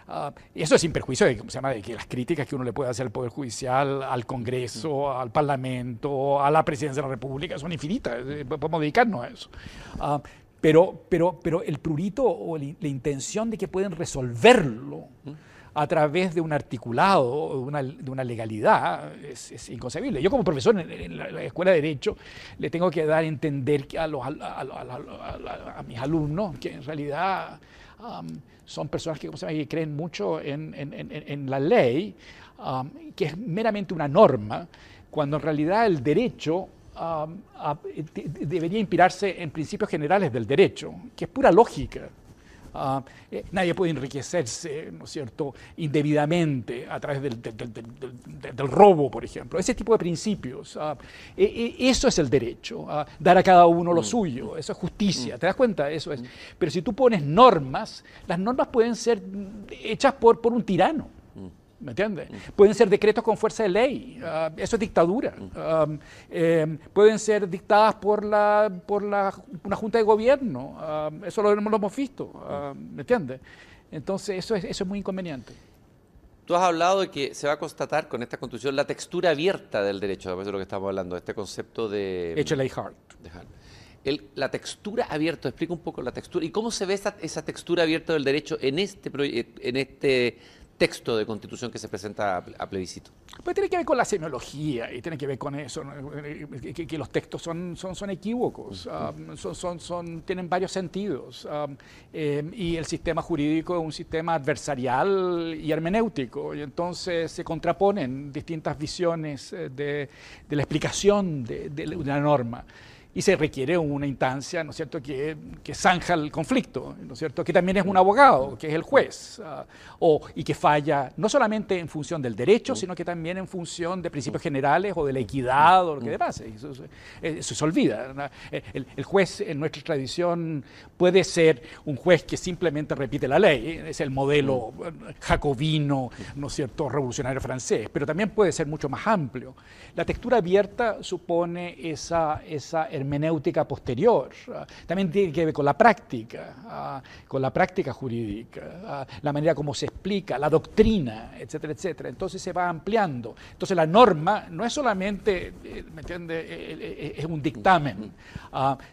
Ah, y eso es sin perjuicio de, ¿cómo se llama? de que las críticas que uno le puede hacer al Poder Judicial, al Congreso, al Parlamento, a la Presidencia de la República son infinitas. Eh, podemos dedicarnos a eso. Ah, pero, pero, pero el prurito o la, intención de que pueden resolverlo a través de un articulado, de una, de una legalidad, es, inconcebible. Yo como profesor en, la, Escuela de Derecho le tengo que dar a entender a, los, a, mis alumnos que en realidad son personas que, que creen mucho en, la ley, que es meramente una norma, cuando en realidad el derecho debería inspirarse en principios generales del derecho, que es pura lógica. Eh, nadie puede enriquecerse, ¿no es cierto?, indebidamente a través del, robo, por ejemplo. Ese tipo de principios. E, eso es el derecho, ah, dar a cada uno lo mm. suyo. Eso es justicia. Mm. ¿Te das cuenta? Eso es. Mm. Pero si tú pones normas, las normas pueden ser hechas por, por un tirano. ¿Me entiendes? Pueden ser decretos con fuerza de ley, ah, eso es dictadura. Ah, em, pueden ser dictadas por, la, por la, una junta de gobierno, ah, eso lo, lo, hemos visto, ¿me entiendes? Entonces, eso es, eso es muy inconveniente. Tú has hablado de que se va a constatar con esta constitución la textura abierta del derecho, de lo que estamos hablando, este concepto de... Hard. El, la textura abierta, explica un poco la textura y cómo se ve esa, esa textura abierta del derecho en este, en este texto de constitución que se presenta a, plebiscito? Pues tiene que ver con la semiología y tiene que ver con eso, que, los textos son, son, son equívocos, um, son, son, son, tienen varios sentidos um, eh, y el sistema jurídico es un sistema adversarial y hermenéutico y entonces se contraponen distintas visiones eh, de, de la explicación de, de una norma y se requiere una instancia, ¿no es cierto?, que, que zanja el conflicto, ¿no es cierto?, que también es un abogado, que es el juez, ah, o, y que falla no solamente en función del derecho, sino que también en función de principios generales o de la equidad o lo que demás. Eso, eso, se olvida. El, juez en nuestra tradición puede ser un juez que simplemente repite la ley, es el modelo jacobino, ¿no es cierto?, revolucionario francés, pero también puede ser mucho más amplio. La textura abierta supone esa, esa hermenéutica posterior. Ah, también tiene que ver con la práctica, ah, con la práctica jurídica, ah, la manera como se explica, la doctrina, etcétera, etcétera. Entonces se va ampliando. Entonces la norma no es solamente, eh, ¿me entiende?, eh, eh, es un dictamen,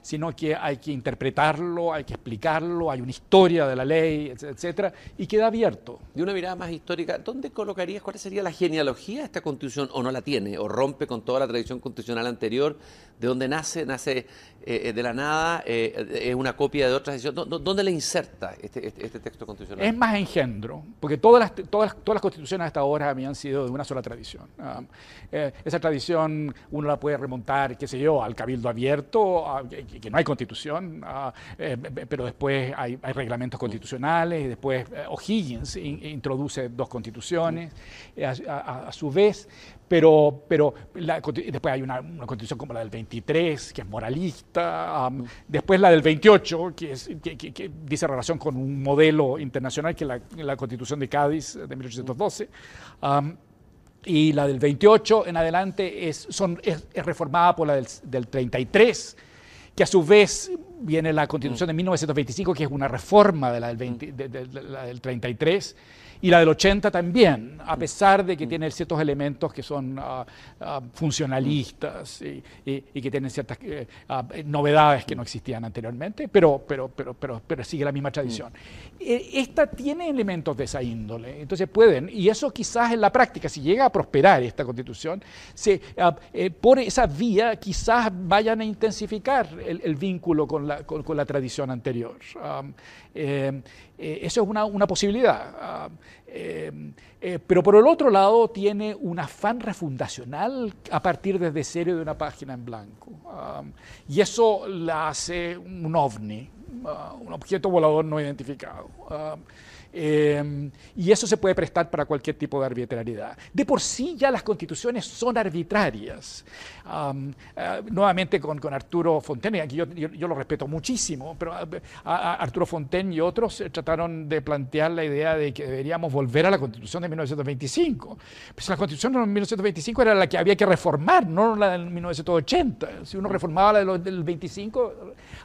sino que hay que interpretarlo, hay que explicarlo, hay una historia de la ley, etcétera, etcétera, y queda abierto. De una mirada más histórica, ¿dónde colocarías, cuál sería la genealogía de esta constitución, o no la tiene, o rompe con toda la tradición constitucional anterior, de donde nace, nace eh, eh, de la nada, eh, es una copia de otra decisión. ¿Dónde le inserta este, este, este, texto constitucional? Es más engendro, porque todas las, todas, las constituciones hasta ahora habían sido de una sola tradición. Ah, esa tradición uno la puede remontar, qué sé yo, al cabildo abierto, que, no hay constitución, ah, pero después hay, reglamentos constitucionales, después O'Higgins introduce dos constituciones, a, su vez, pero, pero después hay una, constitución como la del 23, que es moralista, después la del 28, que, dice relación con un modelo internacional, que es la, Constitución de Cádiz de 1812. y la del 28 en adelante es, reformada por la del, del, 33, que a su vez viene la Constitución de 1925, que es una reforma de la del, 20 de- de- de la del 33, y la del 80 también, a pesar de que tiene ciertos elementos que son ah, ah, funcionalistas y, y- y que tienen ciertas ah, novedades que no existían anteriormente, pero, pero, pero, pero, pero sigue la misma tradición. Eh, Esta tiene elementos de esa índole, entonces pueden, y eso quizás en la práctica, si llega a prosperar esta constitución, se, eh, por esa vía quizás vayan a intensificar el, el vínculo con la, con, con la tradición anterior. Ah, eh, eh, eso es una, una posibilidad. Eh, eh, pero por el otro lado tiene un afán refundacional a partir desde cero de una página en blanco. Ah, y eso la hace un ovni, ah, un objeto volador no identificado. Ah, eh, y eso se puede prestar para cualquier tipo de arbitrariedad. De por sí ya las constituciones son arbitrarias. Am, eh, nuevamente con, con Arturo Fontaine, aquí yo, yo- yo lo respeto muchísimo, pero a, a- a Arturo Fontaine y otros eh, trataron de plantear la idea de que deberíamos volver a la constitución de 1925. Pues la constitución de 1925 era la que había que reformar, no la de 1980. Si uno reformaba la de del 25,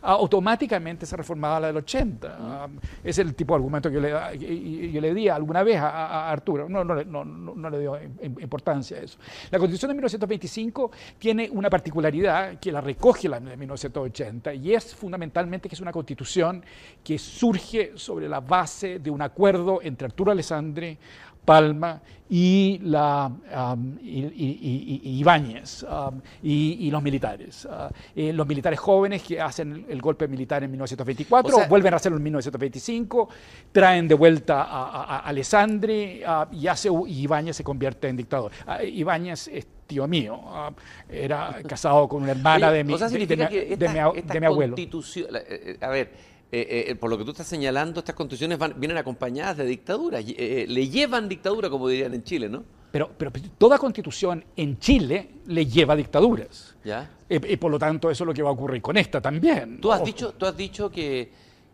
ah, automáticamente se reformaba la del 80. Ah, es el tipo de argumento que yo le, yo le di alguna vez a, Arturo. No, no, no, no- le dio im- importancia a eso. La Constitución de 1925 tiene una particularidad que la recoge la de 1980 y es fundamentalmente que es una constitución que surge sobre la base de un acuerdo entre Arturo Alessandri, Palma y, la, um, y, y- y- y Ibáñez um, y, los militares. Ah, eh, los militares jóvenes que hacen el golpe militar en 1924, O sea- vuelven a hacerlo en 1925, traen de vuelta a, a- a Alessandri ah, y, hace, Ibáñez se convierte en dictador. Ah, Ibáñez es tío mío, ah, era casado con una hermana Oye, de mi, o sea, de- de significa mi- de mi de abuelo. eh, eh, a ver, eh, eh, por lo que tú estás señalando, estas constituciones van- vienen acompañadas de dictaduras, eh, eh, le llevan dictadura, como dirían en Chile, ¿no? Pero, pero toda constitución en Chile le lleva dictaduras. ¿Ya? Y, y por lo tanto eso es lo que va a ocurrir con esta también. Tú has Ojo. dicho, tú has dicho que,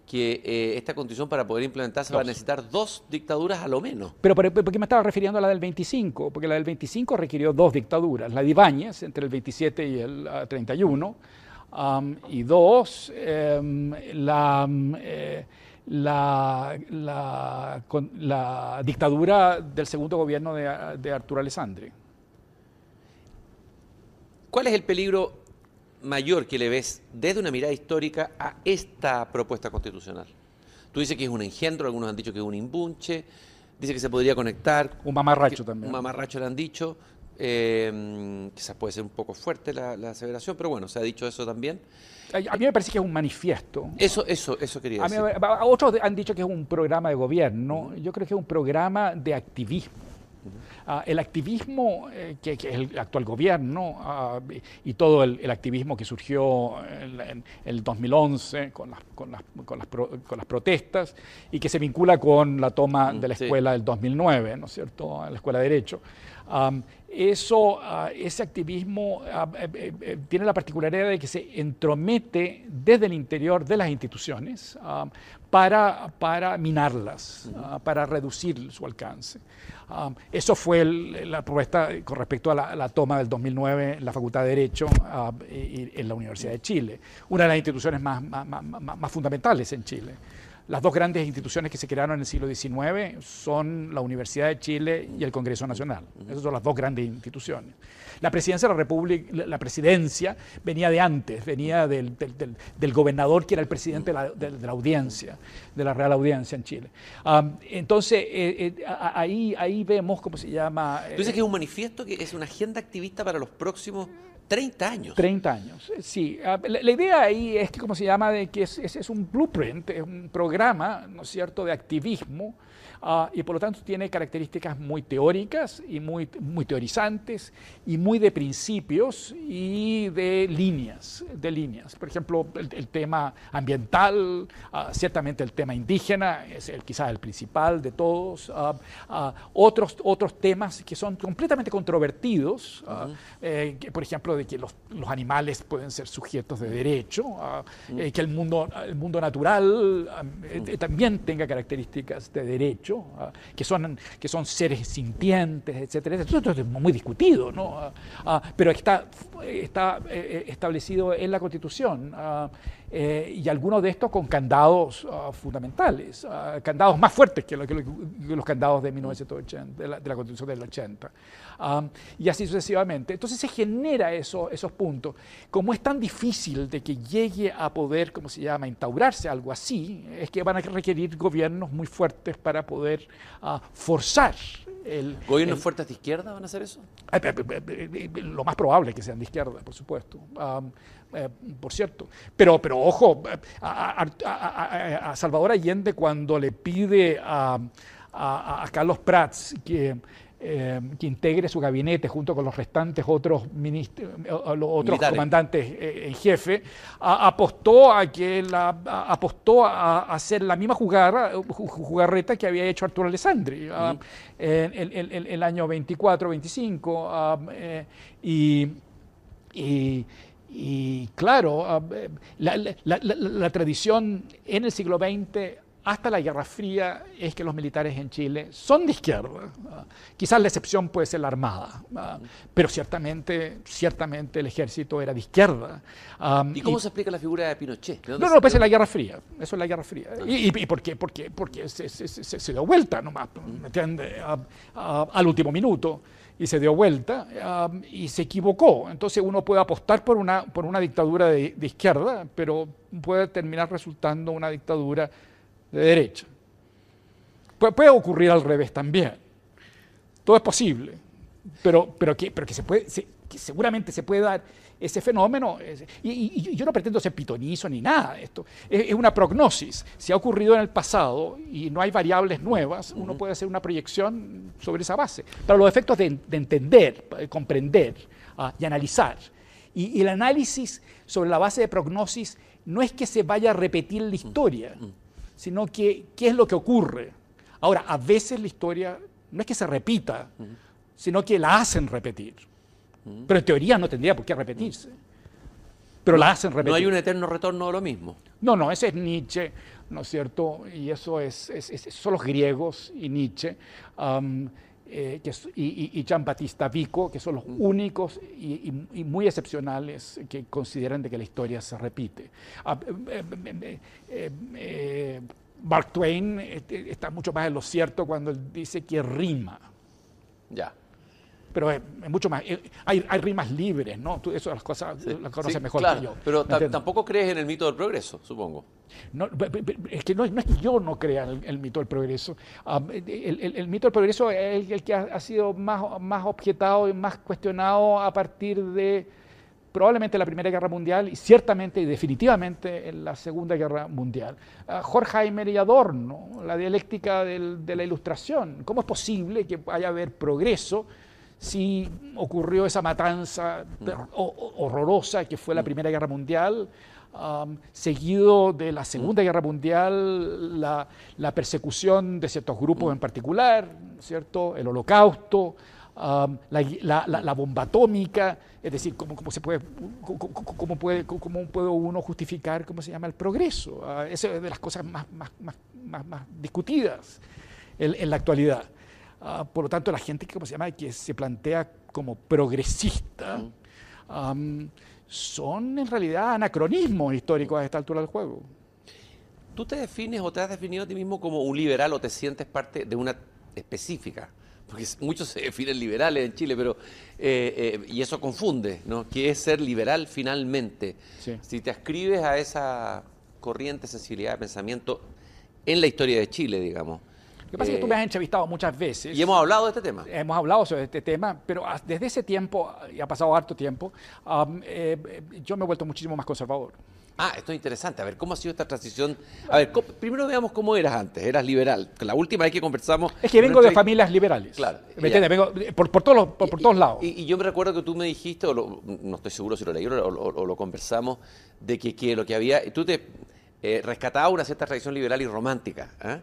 que eh, esta constitución para poder implementarse va a Dos. necesitar dos dictaduras a lo menos. Pero ¿por, por qué me estaba refiriendo a la del 25? Porque la del 25 requirió dos dictaduras. La de Ibáñez, entre el 27 y el ah, 31. Y dos, em, la, mm, eh, la, la, con- la dictadura del segundo gobierno de, de Arturo Alessandri. ¿Cuál es el peligro mayor que le ves desde una mirada histórica a esta propuesta constitucional? Tú dices que es un engendro, algunos han dicho que es un imbunche, dice que se podría conectar. Un mamarracho que- también. Un mamarracho le han dicho. Eh, quizás puede ser un poco fuerte la, la aseveración, pero bueno, se ha dicho eso también. A mí me parece que es un manifiesto. Eso, eso, eso quería A mí- decir. a- otros han dicho que es un programa de gobierno. Yo creo que es un programa de activismo. Ah, el activismo eh, que, que es el actual gobierno ah, y todo el, el activismo que surgió en, el 2011 con las, con, las, con, las pro- con las protestas y que se vincula con la toma Mm, de la sí. escuela del 2009, ¿no es cierto?, la escuela de Derecho. Am, eso, ah, ese activismo ah, eh, eh, tiene la particularidad de que se entromete desde el interior de las instituciones ah, para, para minarlas, para reducir su alcance. Eso fue el- la propuesta con respecto a la, toma del 2009 en la Facultad de Derecho y- y en la Universidad de Chile, una de las instituciones más- más- más- más fundamentales en Chile. Las dos grandes instituciones que se crearon en el siglo XIX son la Universidad de Chile y el Congreso Nacional. Esas son las dos grandes instituciones. La presidencia de la República, la- presidencia venía de antes, venía del, del- del- del gobernador que era el presidente de la, de- de la audiencia, de la Real Audiencia en Chile. Entonces, eh, eh, ahí, ahí vemos cómo se llama... Tú dices que es un manifiesto que es una agenda activista para los próximos 30 años. 30 años, eh, sí. Ah, La, idea ahí es que, como se llama, de que es, es- es un blueprint, es un programa, ¿no es cierto?, de activismo ah, y por lo tanto tiene características muy teóricas y muy, muy teorizantes y muy de principios y de líneas, de líneas. Por ejemplo, el, el tema ambiental, ah, ciertamente el tema indígena es el, quizás el principal de todos. ah, otros, otros temas que son completamente controvertidos, ah, eh, que, por ejemplo, de que los, los animales pueden ser sujetos de derecho, ah, eh, que el mundo, el mundo natural ah, eh, también tenga características de derecho, ah, que, son, que son seres sintientes, etcétera. Esto es muy discutido, ¿no? pero está, está establecido en la Constitución. Eh, y algunos de estos con candados fundamentales, candados más fuertes que, los candados de 1980, de la, de la Constitución del 80, um, y así sucesivamente. Entonces se genera eso, esos puntos. Como es tan difícil de que llegue a poder, ¿cómo se llama?, instaurarse algo así, es que van a requerir gobiernos muy fuertes para poder uh, forzar el, ¿Gobiernos fuertes de izquierda van a hacer eso? Eh, eh, lo más probable es que sean de izquierda, por supuesto. Um, eh, por cierto. Pero, pero ojo, a, Salvador Allende cuando le pide a, Carlos Prats que, eh, que integre su gabinete junto con los restantes otros, ministros, otros comandantes eh, en jefe, apostó a que la, apostó a hacer la misma jugada, jugarreta que había hecho Arturo Alessandri en, el año 24, 25 y, y y claro, ah, eh, la, tradición en el siglo XX hasta la Guerra Fría es que los militares en Chile son de izquierda. Ah, quizás la excepción puede ser la Armada, ah, pero ciertamente, ciertamente el ejército era de izquierda. ¿Y cómo se explica la figura de Pinochet? no, no, pues es la Guerra Fría. Eso es la Guerra Fría. ¿Y, por qué? Porque, porque se, se, se, dio vuelta nomás, ¿me entiendes? al último minuto y se dio vuelta y se equivocó. Entonces uno puede apostar por una, por una dictadura de, izquierda, pero puede terminar resultando una dictadura de derecha. puede ocurrir al revés también. Todo es posible, pero, pero, que, pero que, se puede, que seguramente se puede dar ese fenómeno, y, yo no pretendo ser pitonizo ni nada de esto, es, una prognosis. Si ha ocurrido en el pasado y no hay variables nuevas, uno puede hacer una proyección sobre esa base. Para los efectos de, entender, comprender ah, y analizar. Y, el análisis sobre la base de prognosis no es que se vaya a repetir la historia, sino que qué es lo que ocurre. Ahora, a veces la historia no es que se repita, sino que la hacen repetir. Pero en teoría no tendría por qué repetirse. Pero la hacen repetir. No hay un eterno retorno de lo mismo. No, no, ese es Nietzsche, ¿no es cierto? Y eso es, son los griegos y Nietzsche. Eh, y, Jean Battista Vico, que son los únicos y, muy excepcionales que consideran de que la historia se repite. Ah, eh, eh, Mark Twain está mucho más en lo cierto cuando él dice que rima. Ya pero es, mucho más. Eh, hay, hay, rimas libres, ¿no? Tú eso las cosas las conoces mejor que yo. Pero tampoco crees en el mito del progreso, supongo. No, es que no, es que yo no crea en el, mito del progreso. Ah, el, mito del progreso es el, que ha, sido más, más objetado y más cuestionado a partir de probablemente la Primera Guerra Mundial y ciertamente y definitivamente en la Segunda Guerra Mundial. Uh, Horkheimer y Adorno, la dialéctica de la ilustración. ¿Cómo es posible que haya haber progreso si ocurrió esa matanza horrorosa que fue la Primera Guerra Mundial, seguido de la Segunda Guerra Mundial, la, persecución de ciertos grupos en particular, ¿cierto? el holocausto, la, bomba atómica, es decir, cómo, cómo se puede, cómo, puede, cómo puede uno justificar cómo se llama el progreso. Uh, esa es de las cosas más, más, más, más discutidas en la actualidad. Ah, por lo tanto, la gente que, se llama? que se plantea como progresista son en realidad anacronismos históricos a esta altura del juego. ¿Tú te defines o te has definido a ti mismo como un liberal o te sientes parte de una específica? Porque muchos se definen liberales en Chile, pero eh, eh, y eso confunde, ¿no? ¿Qué es ser liberal finalmente? Si te ascribes a esa corriente, sensibilidad de pensamiento en la historia de Chile, digamos, que pasa es que tú me has eh, entrevistado muchas veces. Y hemos hablado de este tema. Hemos hablado sobre este tema, pero desde ese tiempo, y ha pasado harto tiempo, eh, yo me he vuelto muchísimo más conservador. Ah, esto es interesante. A ver, ¿cómo ha sido esta transición? A ver, primero veamos cómo eras antes. Eras liberal. La última vez que conversamos... Es que vengo de familias liberales. Claro. ¿Me entiendes? Vengo por, por, todos, por, todos lados. Y, yo me recuerdo que tú me dijiste, o no estoy seguro si lo leí o, lo conversamos, de que, que, lo que había... Tú te eh, rescatabas una cierta tradición liberal y romántica. ¿eh?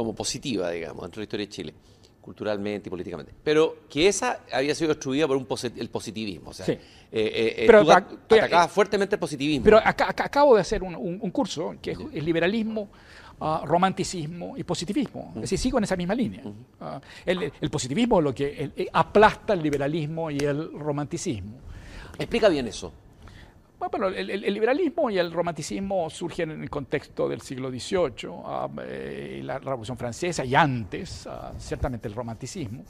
Como positiva, digamos, dentro de la historia de Chile. culturalmente y políticamente. Pero que esa había sido destruida por un el positivismo. O sea, Sí. eh, eh, eh, Pero tú fuertemente el positivismo. Pero acá, acá- acabo de hacer un, un- un curso que es liberalismo, ah, romanticismo y positivismo. Es decir, sigo en esa misma línea. Ah, el, el positivismo lo que el- aplasta el liberalismo y el romanticismo. Explica bien eso. Bueno, el, liberalismo y el romanticismo surgen en el contexto del siglo XVIII, ah, eh, la Revolución Francesa y antes, ah, ciertamente el romanticismo,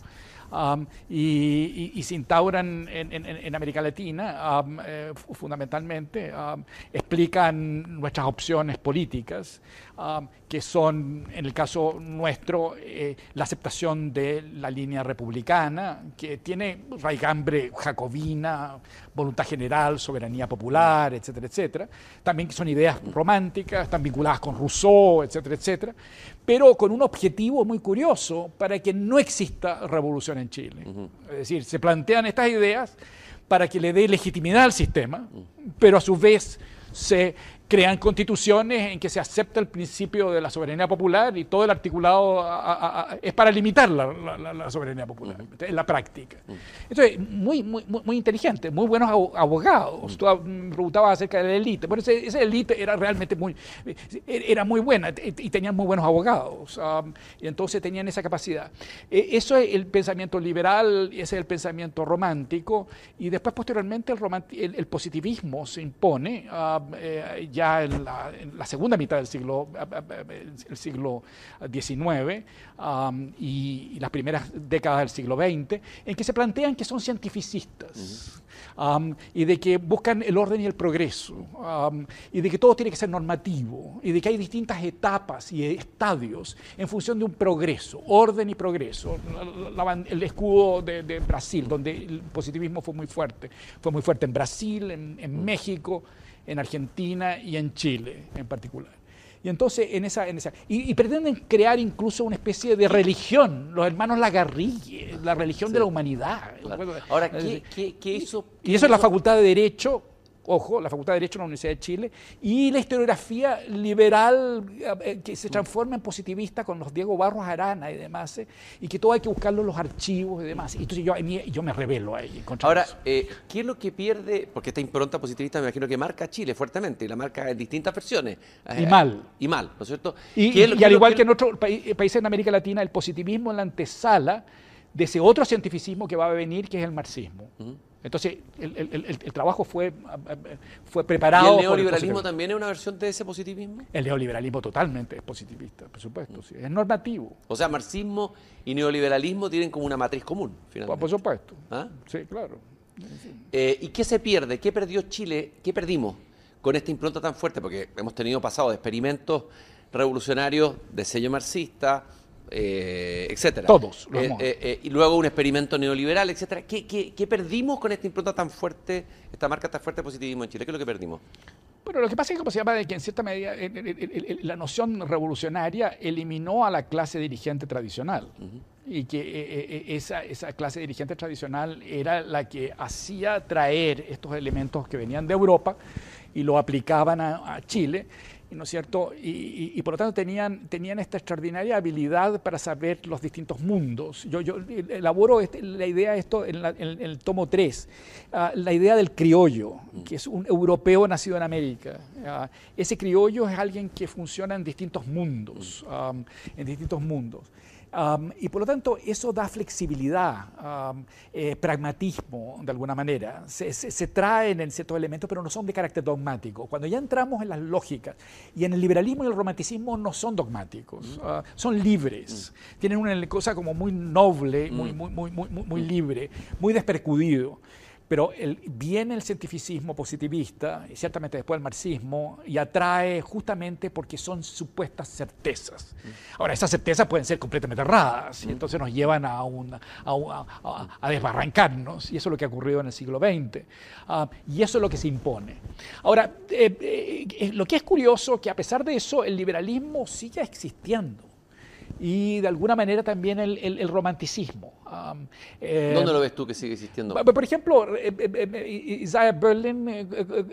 am, y, y- y se instauran en, en- en América Latina, am, eh, fu- fundamentalmente, am, explican nuestras opciones políticas, que son, en el caso nuestro, eh, la aceptación de la línea republicana, que tiene raigambre jacobina, voluntad general, soberanía popular, etcétera, etcétera. También que son ideas románticas, están vinculadas con Rousseau, etcétera, etcétera, pero con un objetivo muy curioso para que no exista revolución en Chile. Es decir, se plantean estas ideas para que le dé legitimidad al sistema, pero a su vez se crean constituciones en que se acepta el principio de la soberanía popular y todo el articulado a- a- a- es para limitar la, la- la- soberanía popular en la práctica. Entonces, muy, muy, muy inteligente, muy buenos abo- abogados. Tú hab- me preguntabas acerca de la élite. Bueno, ese- esa élite era realmente muy, era muy buena y tenían muy buenos abogados. um, y entonces tenían esa capacidad. Eh, Eso es el pensamiento liberal, ese es el pensamiento romántico. Y después, posteriormente, el, el- el positivismo se impone um, eh, ya en la, en la segunda mitad del siglo, el siglo XIX um, y, y las primeras décadas del siglo XX, en que se plantean que son cientificistas um, y de que buscan el orden y el progreso um, y de que todo tiene que ser normativo y de que hay distintas etapas y estadios en función de un progreso, orden y progreso. La- la- el escudo de, de Brasil, donde el positivismo fue muy fuerte, fue muy fuerte en Brasil, en, en México, en Argentina y en Chile en particular. Y entonces, en esa, en esa y, y pretenden crear incluso una especie de religión, los hermanos Lagarrigue, la religión de la humanidad. Claro. Ahora, ¿qué, qué- qué hizo? Y eso es la Facultad de Derecho, ojo, la Facultad de Derecho de la Universidad de Chile, y la historiografía liberal eh, que se transforma en positivista con los Diego Barros Arana y demás, eh, y que todo hay que buscarlo en los archivos y demás. Y entonces yo, yo me revelo ahí Ahora, eh, ¿qué es lo que pierde? Porque esta impronta positivista me imagino que marca a Chile fuertemente y la marca en distintas versiones. Y Eh, mal. Y mal, ¿no es cierto? Y, ¿Qué es lo- y qué es al igual que en otros paí- países en América Latina, el positivismo en la antesala de ese otro cientificismo que va a venir, que es el marxismo. Entonces, el, el- el- el trabajo fue, ah, ah, fue ¿Y preparado. el por neoliberalismo también es una versión de ese positivismo? El neoliberalismo totalmente es positivista, por supuesto, sí, es normativo, O sea, marxismo y neoliberalismo tienen como una matriz común, finalmente. por supuesto. ¿Ah? Sí, claro. Eh, ¿Y qué se pierde? ¿Qué perdió Chile? ¿Qué perdimos con esta impronta tan fuerte? Porque hemos tenido pasado de experimentos revolucionarios de sello marxista, eh, etcétera. Todos lo Eh, eh, eh, y luego un experimento neoliberal, etcétera. ¿Qué, qué, qué perdimos con esta impronta tan fuerte, esta marca tan fuerte de positivismo en Chile? ¿Qué es lo que perdimos? Pero lo que pasa es que, como se llama, de que en cierta medida el- el- el- el- la noción revolucionaria eliminó a la clase dirigente tradicional. Y que esa, esa clase dirigente tradicional era la que hacía traer estos elementos que venían de Europa y lo aplicaban a, a Chile. ¿No es cierto? Y, y- y por lo tanto tenían, tenían esta extraordinaria habilidad para saber los distintos mundos. Yo, yo elaboro este- la idea de esto en, la- en el tomo 3, ah, la idea del criollo, que es un europeo nacido en América. Ah, ese criollo es alguien que funciona en distintos mundos, am, en distintos mundos. Am, y por lo tanto eso da flexibilidad, am, eh, pragmatismo de alguna manera. Se, se- se traen en ciertos elementos, pero no son de carácter dogmático. Cuando ya entramos en las lógicas, y en el liberalismo y el romanticismo no son dogmáticos, ah, son libres. Tienen una cosa como muy noble, muy, muy, muy, muy, muy- muy libre, muy despercudido. Pero el, viene el cientificismo positivista, y ciertamente después el marxismo, y atrae justamente porque son supuestas certezas. Ahora, esas certezas pueden ser completamente erradas, y entonces nos llevan a, a, un- a- a- a desbarrancarnos, y eso es lo que ha ocurrido en el siglo XX. Ah, y eso es lo que se impone. Ahora, eh, eh, eh, lo que es curioso, que a pesar de eso, el liberalismo sigue existiendo y de alguna manera también el, el- el romanticismo. Eh, ¿Dónde lo ves tú que sigue existiendo? Por ejemplo, eh, eh, Isaiah Berlin,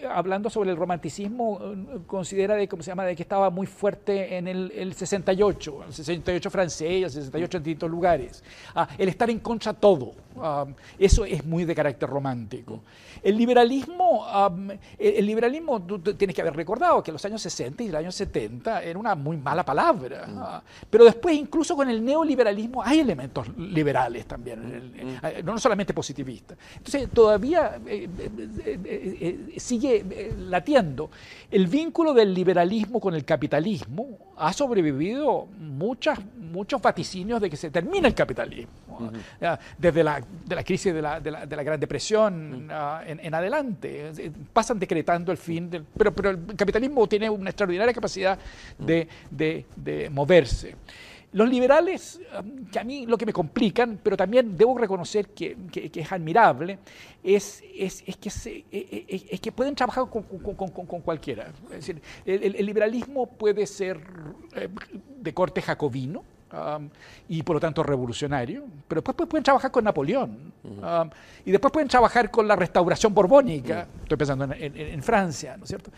hablando sobre el romanticismo, considera de, ¿cómo se llama? de que estaba muy fuerte en el, 68, el 68 francés, el 68 en distintos lugares. Ah, el estar en contra todo, ah, eso es muy de carácter romántico. El liberalismo, el liberalismo, tú tienes que haber recordado que los años 60 y los años 70 era una muy mala palabra, ah, pero después incluso con el neoliberalismo hay elementos liberales también, mm. eh, no solamente positivistas. Entonces todavía eh, eh, sigue latiendo. El vínculo del liberalismo con el capitalismo ha sobrevivido muchas, muchos vaticinios de que se termina el capitalismo. Desde la, de la crisis de la, de la, de la Gran Depresión en, en, adelante. Pasan decretando el fin, del, pero, pero el capitalismo tiene una extraordinaria capacidad de, de, de moverse. Los liberales, um, que a mí lo que me complican, pero también debo reconocer que, es admirable, es, es, que se, e, e, e, es, que pueden trabajar con, cualquiera. Es decir, el, liberalismo puede ser eh, de corte jacobino, y por lo tanto revolucionario, pero después pueden trabajar con Napoleón y después pueden trabajar con la restauración borbónica, estoy pensando en, Francia, ¿no es cierto?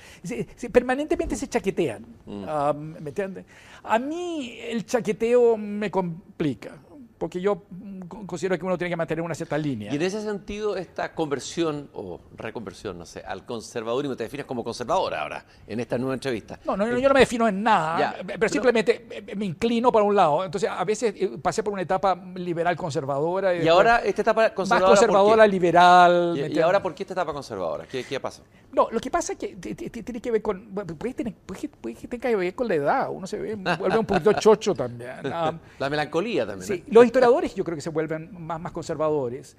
permanentemente se chaquetean, ¿me entiendes? A mí el chaqueteo me complica porque yo considero que uno tiene que mantener una cierta línea. Y en ese sentido, esta conversión o reconversión, no sé, al conservadurismo, te defines como conservador ahora, en esta nueva entrevista. No, no yo no me defino en nada, pero simplemente me inclino para un lado. Entonces, a veces eh, pasé por una etapa liberal conservadora. Y, ahora esta etapa conservadora. Más conservadora, liberal. ¿Y, ahora por qué esta etapa conservadora? ¿Qué, qué pasa? No, lo que pasa es que tiene que ver con. Puede, tener, puede, que tenga que ver con la edad. Uno se ve, vuelve un poquito chocho también. la melancolía también. Sí, los historiadores yo creo que se vuelven más, más conservadores,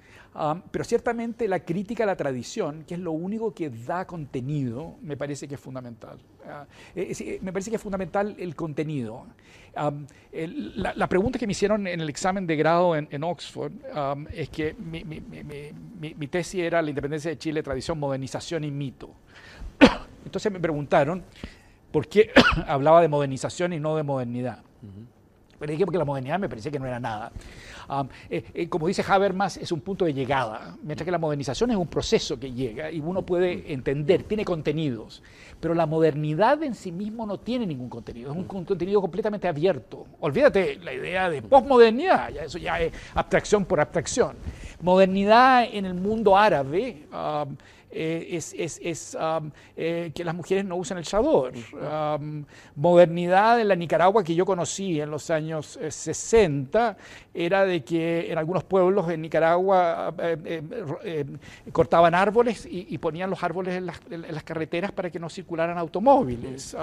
pero ciertamente la crítica a la tradición, que es lo único que da contenido, me parece que es fundamental. Ah, eh, eh, me parece que es fundamental el contenido. la, pregunta que me hicieron en el examen de grado en, Oxford es que mi, mi, mi, mi, tesis era la independencia de Chile, tradición, modernización y mito. Entonces me preguntaron por qué hablaba de modernización y no de modernidad. Pero dije porque la modernidad me parecía que no era nada. Eh, eh, como dice Habermas, es un punto de llegada, mientras que la modernización es un proceso que llega y uno puede entender, tiene contenidos, pero la modernidad en sí mismo no tiene ningún contenido, es un contenido completamente abierto. Olvídate la idea de posmodernidad, ya eso ya es abstracción por abstracción. Modernidad en el mundo árabe. Eh, es, es, es eh, que las mujeres no usan el chador. Modernidad en la Nicaragua que yo conocí en los años 60 eh, era de que en algunos pueblos en Nicaragua cortaban árboles y, ponían los árboles en las, carreteras para que no circularan automóviles.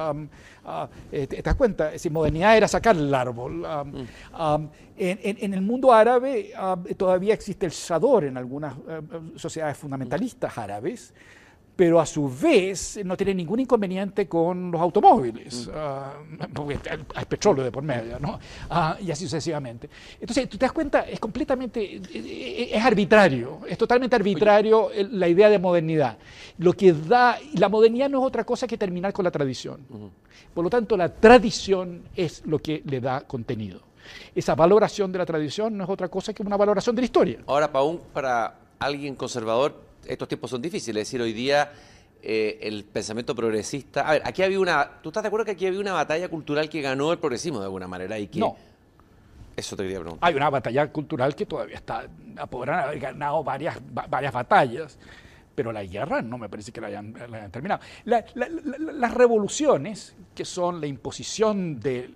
Ah, ¿Te das cuenta? Si modernidad era sacar el árbol. Mm. En, el mundo árabe todavía existe el chador en algunas sociedades fundamentalistas árabes, pero a su vez no tiene ningún inconveniente con los automóviles, mm. porque hay petróleo de por medio, ¿no? y así sucesivamente. Entonces, tú te das cuenta, es completamente, es arbitrario, es totalmente arbitrario la idea de modernidad. Lo que da, la modernidad no es otra cosa que terminar con la tradición. Por lo tanto, la tradición es lo que le da contenido esa valoración de la tradición no es otra cosa que una valoración de la historia. Ahora, para, para alguien conservador, estos tiempos son difíciles. Es decir, hoy día eh, el pensamiento progresista. A ver, aquí había una. ¿Tú estás de acuerdo que aquí había una batalla cultural que ganó el progresismo de alguna manera? Y que, no. Eso te quería preguntar. Hay una batalla cultural que todavía está. Podrán haber ganado varias, varias batallas pero la guerra no me parece que la hayan, terminado. las revoluciones, que son la imposición de,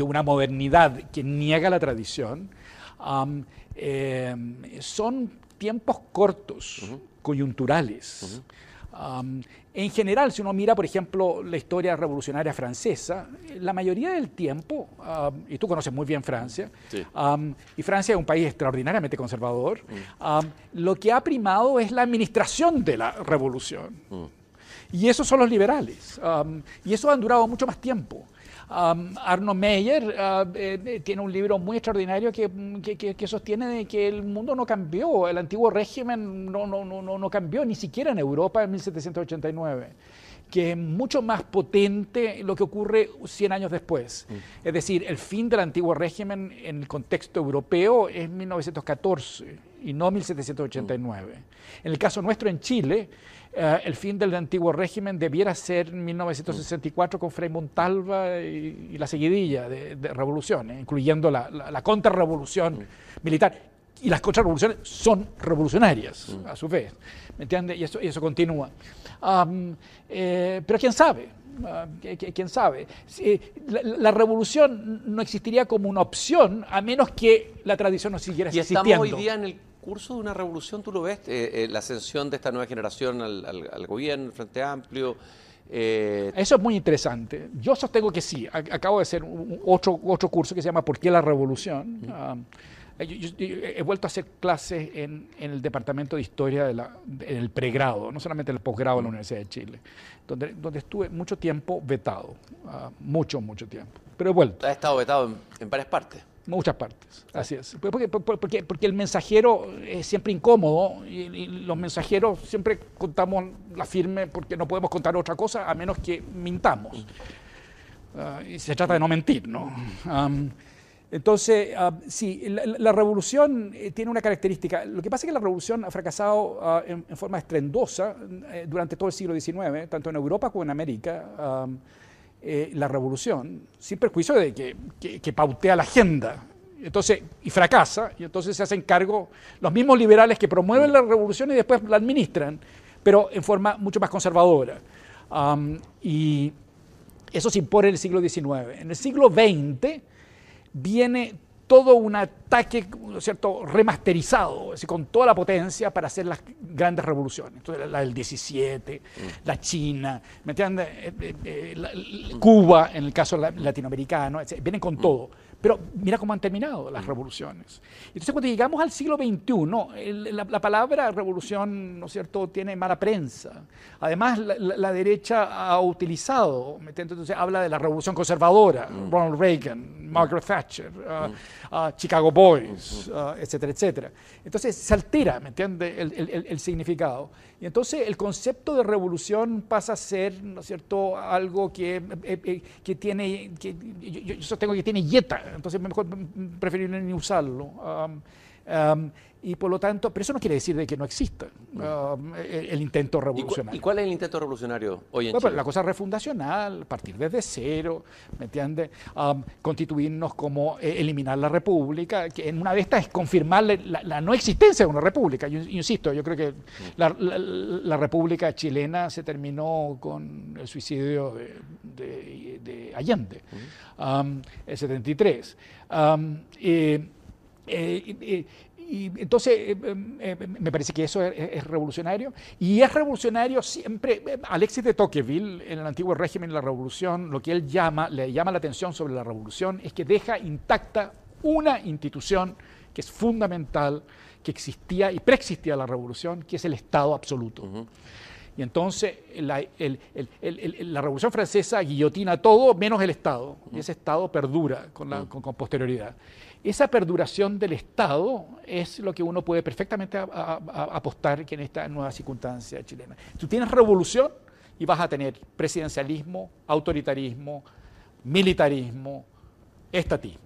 una modernidad que niega la tradición, eh, son tiempos cortos, coyunturales en general, si uno mira, por ejemplo, la historia revolucionaria francesa, la mayoría del tiempo, y tú conoces muy bien Francia, y Francia es un país extraordinariamente conservador, mm. lo que ha primado es la administración de la revolución. Mm. Y esos son los liberales. y eso han durado mucho más tiempo. Arno Meyer ah, eh, tiene un libro muy extraordinario que, que, sostiene de que el mundo no cambió, el antiguo régimen no, no, no, no cambió, ni siquiera en Europa en 1789 que es mucho más potente lo que ocurre 100 años después. Mm. Es decir, el fin del antiguo régimen en el contexto europeo es 1914 y no 1789. En el caso nuestro en Chile, eh, el fin del antiguo régimen debiera ser 1964 con Frei Montalva y, la seguidilla de, revoluciones, incluyendo la, la, contrarrevolución militar. Y las contrarrevoluciones son revolucionarias, a su vez. ¿Me entiendes? Y eso, y eso continúa. Eh, pero quién sabe, ah, quién sabe. La, revolución no existiría como una opción a menos que la tradición no siguiera existiendo. Y estamos hoy día en el curso de una revolución, ¿tú lo ves? Eh, eh, la ascensión de esta nueva generación al, gobierno, el Frente Amplio. Eh, Eso es muy interesante. Yo sostengo que sí. Acabo de hacer otro, otro curso que se llama ¿Por qué la revolución? Ah, he vuelto a hacer clases en, el Departamento de Historia de la, en el pregrado, no solamente en el posgrado de la Universidad de Chile, donde, donde estuve mucho tiempo vetado, ah, mucho, mucho tiempo. Pero he vuelto. Ha estado vetado en varias partes. Muchas partes, así es. Porque, porque, porque el mensajero es siempre incómodo y, los mensajeros siempre contamos la firme porque no podemos contar otra cosa a menos que mintamos. Ah, y se trata de no mentir, ¿no? entonces, uh, sí, la, revolución eh, tiene una característica. Lo que pasa es que la revolución ha fracasado ah, en, forma estrendosa eh, durante todo el siglo XIX, tanto en Europa como en América. Eh, la revolución, sin perjuicio de que, que, pautea la agenda. Entonces, y fracasa, y entonces se hacen cargo los mismos liberales que promueven la revolución y después la administran, pero en forma mucho más conservadora. y eso se impone en el siglo XIX. En el siglo XX viene todo un ataque cierto? remasterizado, con toda la potencia para hacer las grandes revoluciones. Entonces, la del 17, mm. la China, ¿me entiendes? Eh, eh, eh, Cuba, en el caso latinoamericano, vienen con mm. todo. Pero mira cómo han terminado las mm. revoluciones. Entonces, cuando llegamos al siglo XXI, la, palabra revolución, ¿no es cierto?, tiene mala prensa. Además, la, derecha ha utilizado, entonces habla de la revolución conservadora, mm. Ronald Reagan, Margaret Thatcher, uh, mm. uh, Chicago Boys, uh, etcétera, etcétera. Entonces, se altera, ¿me entiendes?, el, significado. Y entonces el concepto de revolución pasa a ser, ¿no es cierto?, algo que, eh, eh, que tiene, que, yo, yo sostengo que tiene yeta entonces mejor preferible ni usarlo. Y por lo tanto, pero eso no quiere decir de que no exista el, intento revolucionario. ¿Y, cuál es el intento revolucionario hoy en bueno, Chile? La cosa refundacional, partir desde cero, ¿me entiendes? constituirnos como eh, eliminar la república, que en una de estas es confirmar la, no existencia de una república. Yo, insisto, yo creo que la, república chilena se terminó con el suicidio de, Allende, el 73. Eh, eh, y entonces eh, eh, me parece que eso es, revolucionario. Y es revolucionario siempre. Alexis de Tocqueville, en el antiguo régimen la revolución, lo que él llama, le llama la atención sobre la revolución es que deja intacta una institución que es fundamental, que existía y preexistía la revolución, que es el Estado absoluto. Y entonces la, la, Revolución Francesa guillotina todo menos el Estado, y ese Estado perdura con, la, con posterioridad. Esa perduración del Estado es lo que uno puede perfectamente apostar que en esta nueva circunstancia chilena. Tú tienes revolución y vas a tener presidencialismo, autoritarismo, militarismo, estatismo.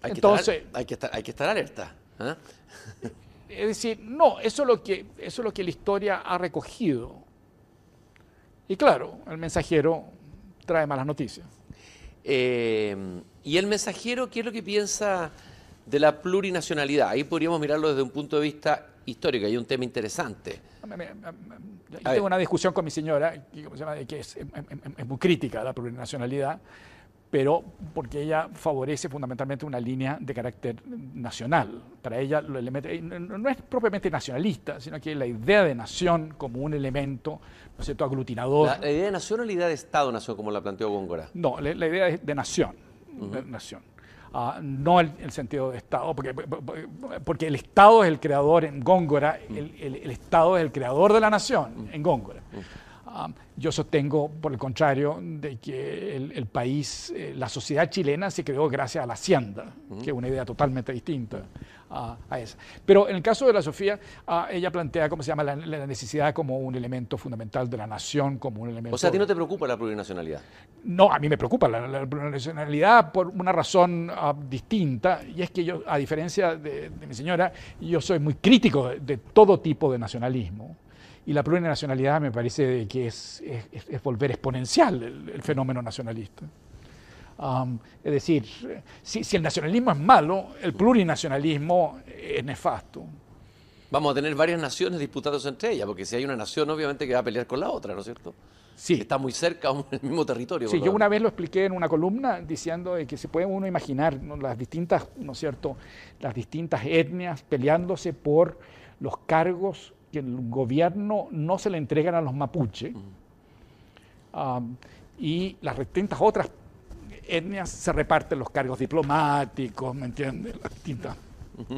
hay, Entonces, que estar, hay, que estar, hay que estar alerta. ¿eh? Es decir, no, eso es, lo que, eso es lo que la historia ha recogido. Y claro, el mensajero trae malas noticias. Eh, y el mensajero, ¿qué es lo que piensa de la plurinacionalidad? Ahí podríamos mirarlo desde un punto de vista histórico, hay un tema interesante. Yo tengo una discusión con mi señora, que es, muy crítica la plurinacionalidad, pero porque ella favorece fundamentalmente una línea de carácter nacional. Para ella no es propiamente nacionalista, sino que la idea de nación como un elemento ¿no es cierto? aglutinador. ¿La, idea de nación o la idea de Estado-nación, como la planteó Góngora? No, la, idea de, de nación. nación. Ah, no el, sentido de Estado, porque, porque el Estado es el creador en Góngora, el, Estado es el creador de la nación en Góngora. Ah, yo sostengo, por el contrario, de que el, país, eh, la sociedad chilena se creó gracias a la hacienda, que es una idea totalmente distinta. a, esa. Pero en el caso de la Sofía, ah, ella plantea, ¿cómo se llama?, la, necesidad como un elemento fundamental de la nación, como un elemento... O sea, ¿a ti no te preocupa la plurinacionalidad? No, a mí me preocupa la, plurinacionalidad por una razón ah, distinta, y es que yo, a diferencia de, mi señora, yo soy muy crítico de, todo tipo de nacionalismo. Y la plurinacionalidad me parece que es, es, volver exponencial el fenómeno nacionalista es decir, si, el nacionalismo es malo, el plurinacionalismo es nefasto. Vamos a tener varias naciones disputadas entre ellas, porque si hay una nación, obviamente que va a pelear con la otra, ¿no es cierto? Sí. está muy cerca del mismo territorio. Sí, yo una vez lo expliqué en una columna diciendo que se puede uno imaginar las distintas, ¿no es cierto?, las distintas etnias peleándose por los cargos que el gobierno no se le entregan a los mapuche y las distintas otras etnias se reparten los cargos diplomáticos, ¿me entiendes? Las distintas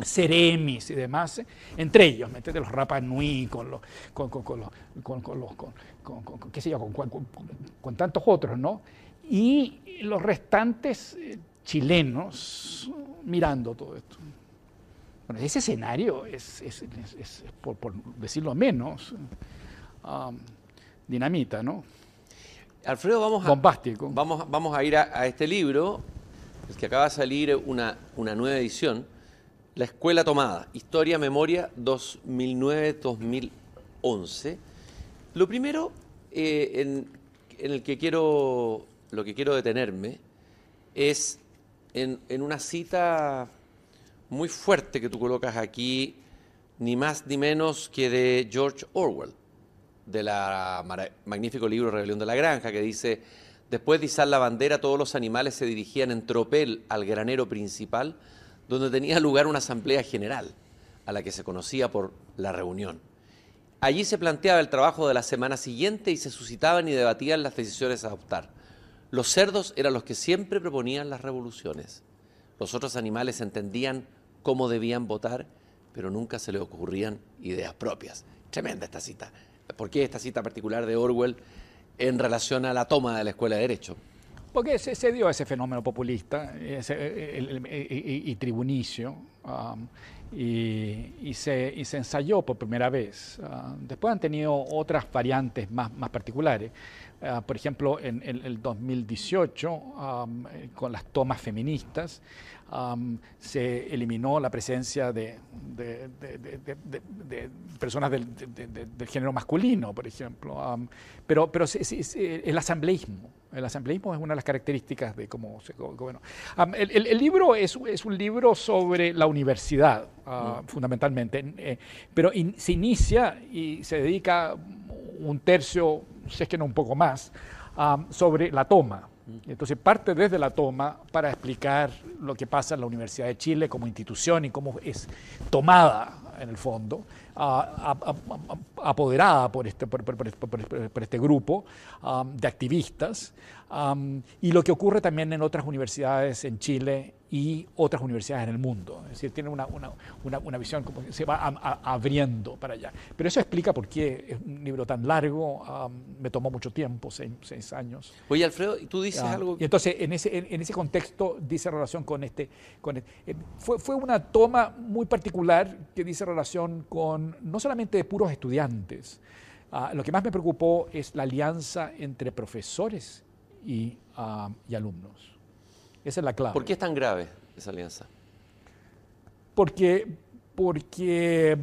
seremis y demás, entre ellos, ¿me entiendes? Los Rapa Nui, con los, con, con, con, los, con, los, con, qué sé yo, con, tantos otros, ¿no? Y los restantes eh, chilenos mirando todo esto. Bueno, ese escenario es, es, es, por, por, decirlo menos, um, dinamita, ¿no? Alfredo, vamos a, Bombástico. Vamos, vamos a ir a, este libro, el que acaba de salir una, una nueva edición, La Escuela Tomada, Historia, Memoria 2009-2011. Lo primero eh, en, el que quiero, lo que quiero detenerme es en, en una cita muy fuerte que tú colocas aquí, ni más ni menos que de George Orwell del magnífico libro Rebelión de la Granja, que dice, después de izar la bandera, todos los animales se dirigían en tropel al granero principal, donde tenía lugar una asamblea general, a la que se conocía por la reunión. Allí se planteaba el trabajo de la semana siguiente y se suscitaban y debatían las decisiones a adoptar. Los cerdos eran los que siempre proponían las revoluciones. Los otros animales entendían cómo debían votar, pero nunca se les ocurrían ideas propias. Tremenda esta cita. ¿Por qué esta cita particular de Orwell en relación a la toma de la Escuela de Derecho? Porque se, dio ese fenómeno populista y tribunicio um, y, se, ensayó por primera vez. Uh, después han tenido otras variantes más, particulares. Uh, por ejemplo, en, el 2018, um, con las tomas feministas, se eliminó la presencia de, personas del, género masculino, por ejemplo. pero pero el asambleísmo, el asambleísmo es una de las características de cómo se gobernó. el, libro es, un libro sobre la universidad, mm. fundamentalmente, eh, pero se inicia y se dedica un tercio, si es que no un poco más, sobre la toma. Entonces parte desde la toma para explicar lo que pasa en la Universidad de Chile como institución y cómo es tomada en el fondo, apoderada por este, por, este grupo de activistas, y lo que ocurre también en otras universidades en Chile y otras universidades en el mundo. Es decir, tiene una, una, una, visión como que se va abriendo para allá. Pero eso explica por qué es un libro tan largo, me tomó mucho tiempo, seis, años. Oye, Alfredo, tú dices algo... Y entonces, en ese, en, ese contexto, dice relación con este... Con, eh, fue, fue una toma muy particular que dice relación con no solamente de puros estudiantes, ah, lo que más me preocupó es la alianza entre profesores y, ah, y alumnos. Esa es la clave. ¿Por qué es tan grave esa alianza? Porque, porque,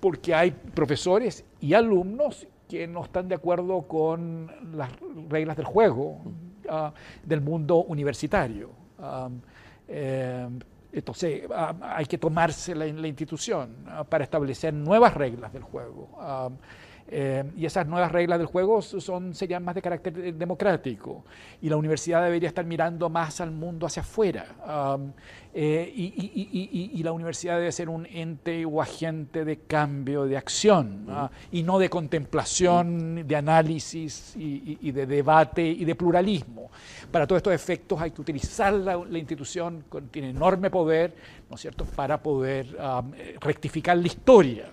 porque hay profesores y alumnos que no están de acuerdo con las reglas del juego ah, del mundo universitario. Ah, eh, entonces hay que tomarse la, la institución para establecer nuevas reglas del juego. Eh, y esas nuevas reglas del juego son, serían más de carácter democrático. Y la universidad debería estar mirando más al mundo hacia afuera. Eh, y, la universidad debe ser un ente o agente de cambio, de acción, y no de contemplación, de análisis y, de debate y de pluralismo. Para todos estos efectos hay que utilizar la, institución, tiene enorme poder, ¿no es cierto?, para poder rectificar la historia.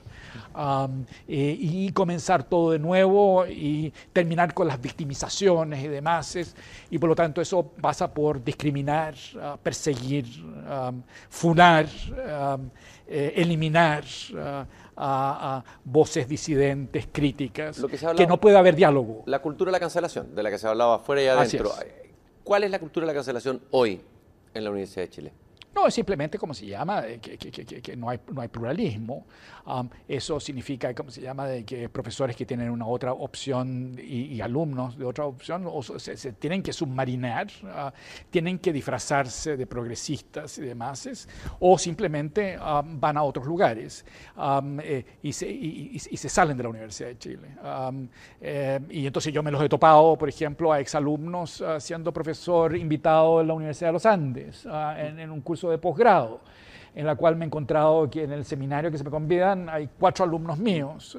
Eh, y comenzar todo de nuevo y terminar con las victimizaciones y demás. Y por lo tanto eso pasa por discriminar, ah, perseguir, funar, eh, eliminar a, voces disidentes, críticas, que, no puede haber diálogo. La cultura de la cancelación, de la que se hablaba afuera y adentro. ¿Cuál es la cultura de la cancelación hoy en la Universidad de Chile? No, es simplemente como se llama, que, que, no, hay, no hay pluralismo. Eso significa, como se llama, de que profesores que tienen una otra opción y, alumnos de otra opción o se, tienen que submarinar, uh, tienen que disfrazarse de progresistas y demás, o simplemente van a otros lugares eh, y, se, salen de la Universidad de Chile. Eh, y entonces yo me los he topado, por ejemplo, a exalumnos uh, siendo profesor invitado en la Universidad de los Andes en, en un curso de posgrado en la cual me he encontrado que en el seminario que se me convidan hay cuatro alumnos míos.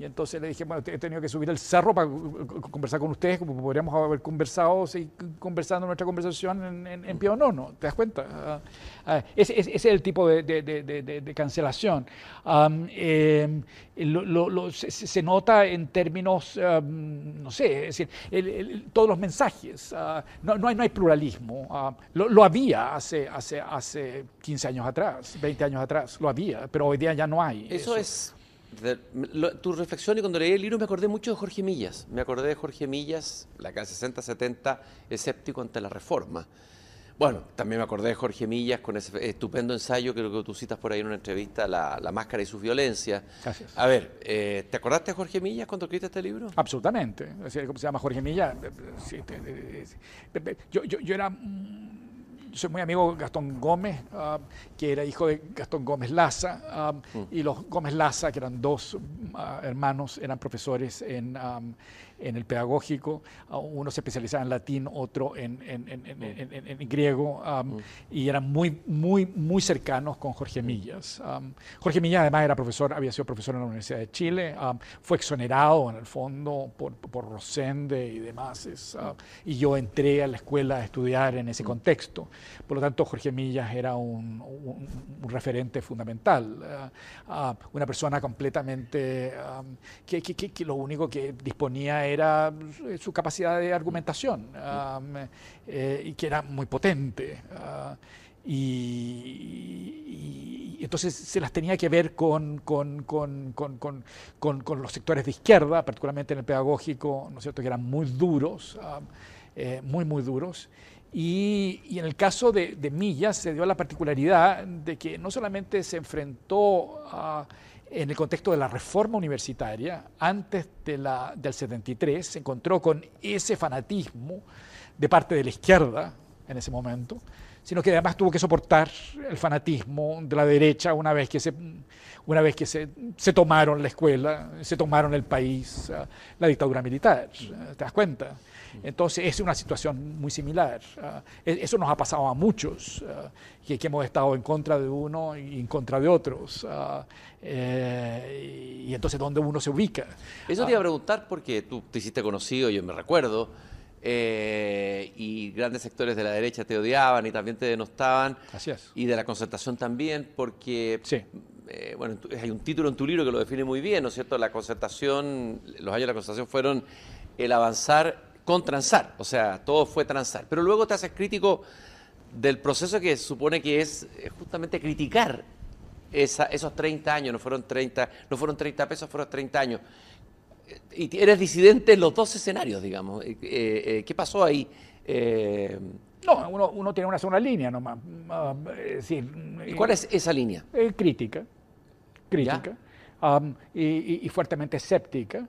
Eh, y entonces le dije, bueno, he tenido que subir el cerro para conversar con ustedes, como podríamos haber conversado, seguir conversando nuestra conversación en, en, pie o no, ¿no? ¿Te das cuenta? Ah, ah, ese, es el tipo de, de, de, de cancelación. Em, lo, se, nota en términos, no sé, es decir, todos los mensajes. Ah, no, no, hay, no hay pluralismo. lo, había hace, hace, hace 15 años atrás, 20 años atrás, lo había, pero hoy día ya no hay. eso. es tu reflexión y cuando leí el libro me acordé mucho de Jorge Millas. Me acordé de Jorge Millas, la casa 60-70, escéptico ante la reforma. Bueno, también me acordé de Jorge Millas con ese estupendo ensayo que, que tú citas por ahí en una entrevista, La, Máscara y su violencia. Gracias. A ver, eh, ¿te acordaste de Jorge Millas cuando escribiste este libro? Absolutamente. ¿Cómo se llama Jorge Millas? yo, yo, yo era soy muy amigo de Gastón Gómez, ah, que era hijo de Gastón Gómez Laza, ah, mm. y los Gómez Laza, que eran dos ah, hermanos, eran profesores en, en el pedagógico, uno se especializaba en latín, otro en, en, griego, mm. y eran muy, muy, muy cercanos con Jorge Millas. Jorge Millas además era profesor, había sido profesor en la Universidad de Chile, fue exonerado en el fondo por, por Rosende y demás, y yo entré a la escuela a estudiar en ese mm. contexto. Por lo tanto, Jorge Millas era un, referente fundamental, una persona completamente que, que, que, lo único que disponía era su capacidad de argumentación eh, y que era muy potente. Ah, y, entonces se las tenía que ver con, con, con, con, los sectores de izquierda, particularmente en el pedagógico, ¿no es cierto?, que eran muy duros, eh, muy, muy duros. Y, en el caso de, de Millas se dio la particularidad de que no solamente se enfrentó a en el contexto de la reforma universitaria, antes de la, del 73, se encontró con ese fanatismo de parte de la izquierda en ese momento, sino que además tuvo que soportar el fanatismo de la derecha una vez que se, una vez que se, se tomaron la escuela, se tomaron el país, la dictadura militar. ¿Te das cuenta? Entonces es una situación muy similar. Ah, e-, eso nos ha pasado a muchos, que, hemos estado en contra de uno y en contra de otros. Ah, eh, y entonces, ¿dónde uno se ubica? Eso te iba a preguntar porque tú te hiciste conocido, yo me recuerdo, eh, y grandes sectores de la derecha te odiaban y también te denostaban. Gracias. Y de la concertación también, porque... Sí. Eh, bueno, hay un título en tu libro que lo define muy bien, ¿no es cierto? La concertación, los años de la concertación fueron el avanzar con transar, o sea, todo fue transar. Pero luego te haces crítico del proceso que supone que es justamente criticar esos 30 años, no fueron 30, no fueron 30 pesos, fueron 30 años. Y eres disidente en los dos escenarios, digamos. Eh, eh, ¿Qué pasó ahí? no, uno, tiene una sola línea nomás. Ah, ¿Y cuál es esa línea? crítica. Crítica. y, fuertemente escéptica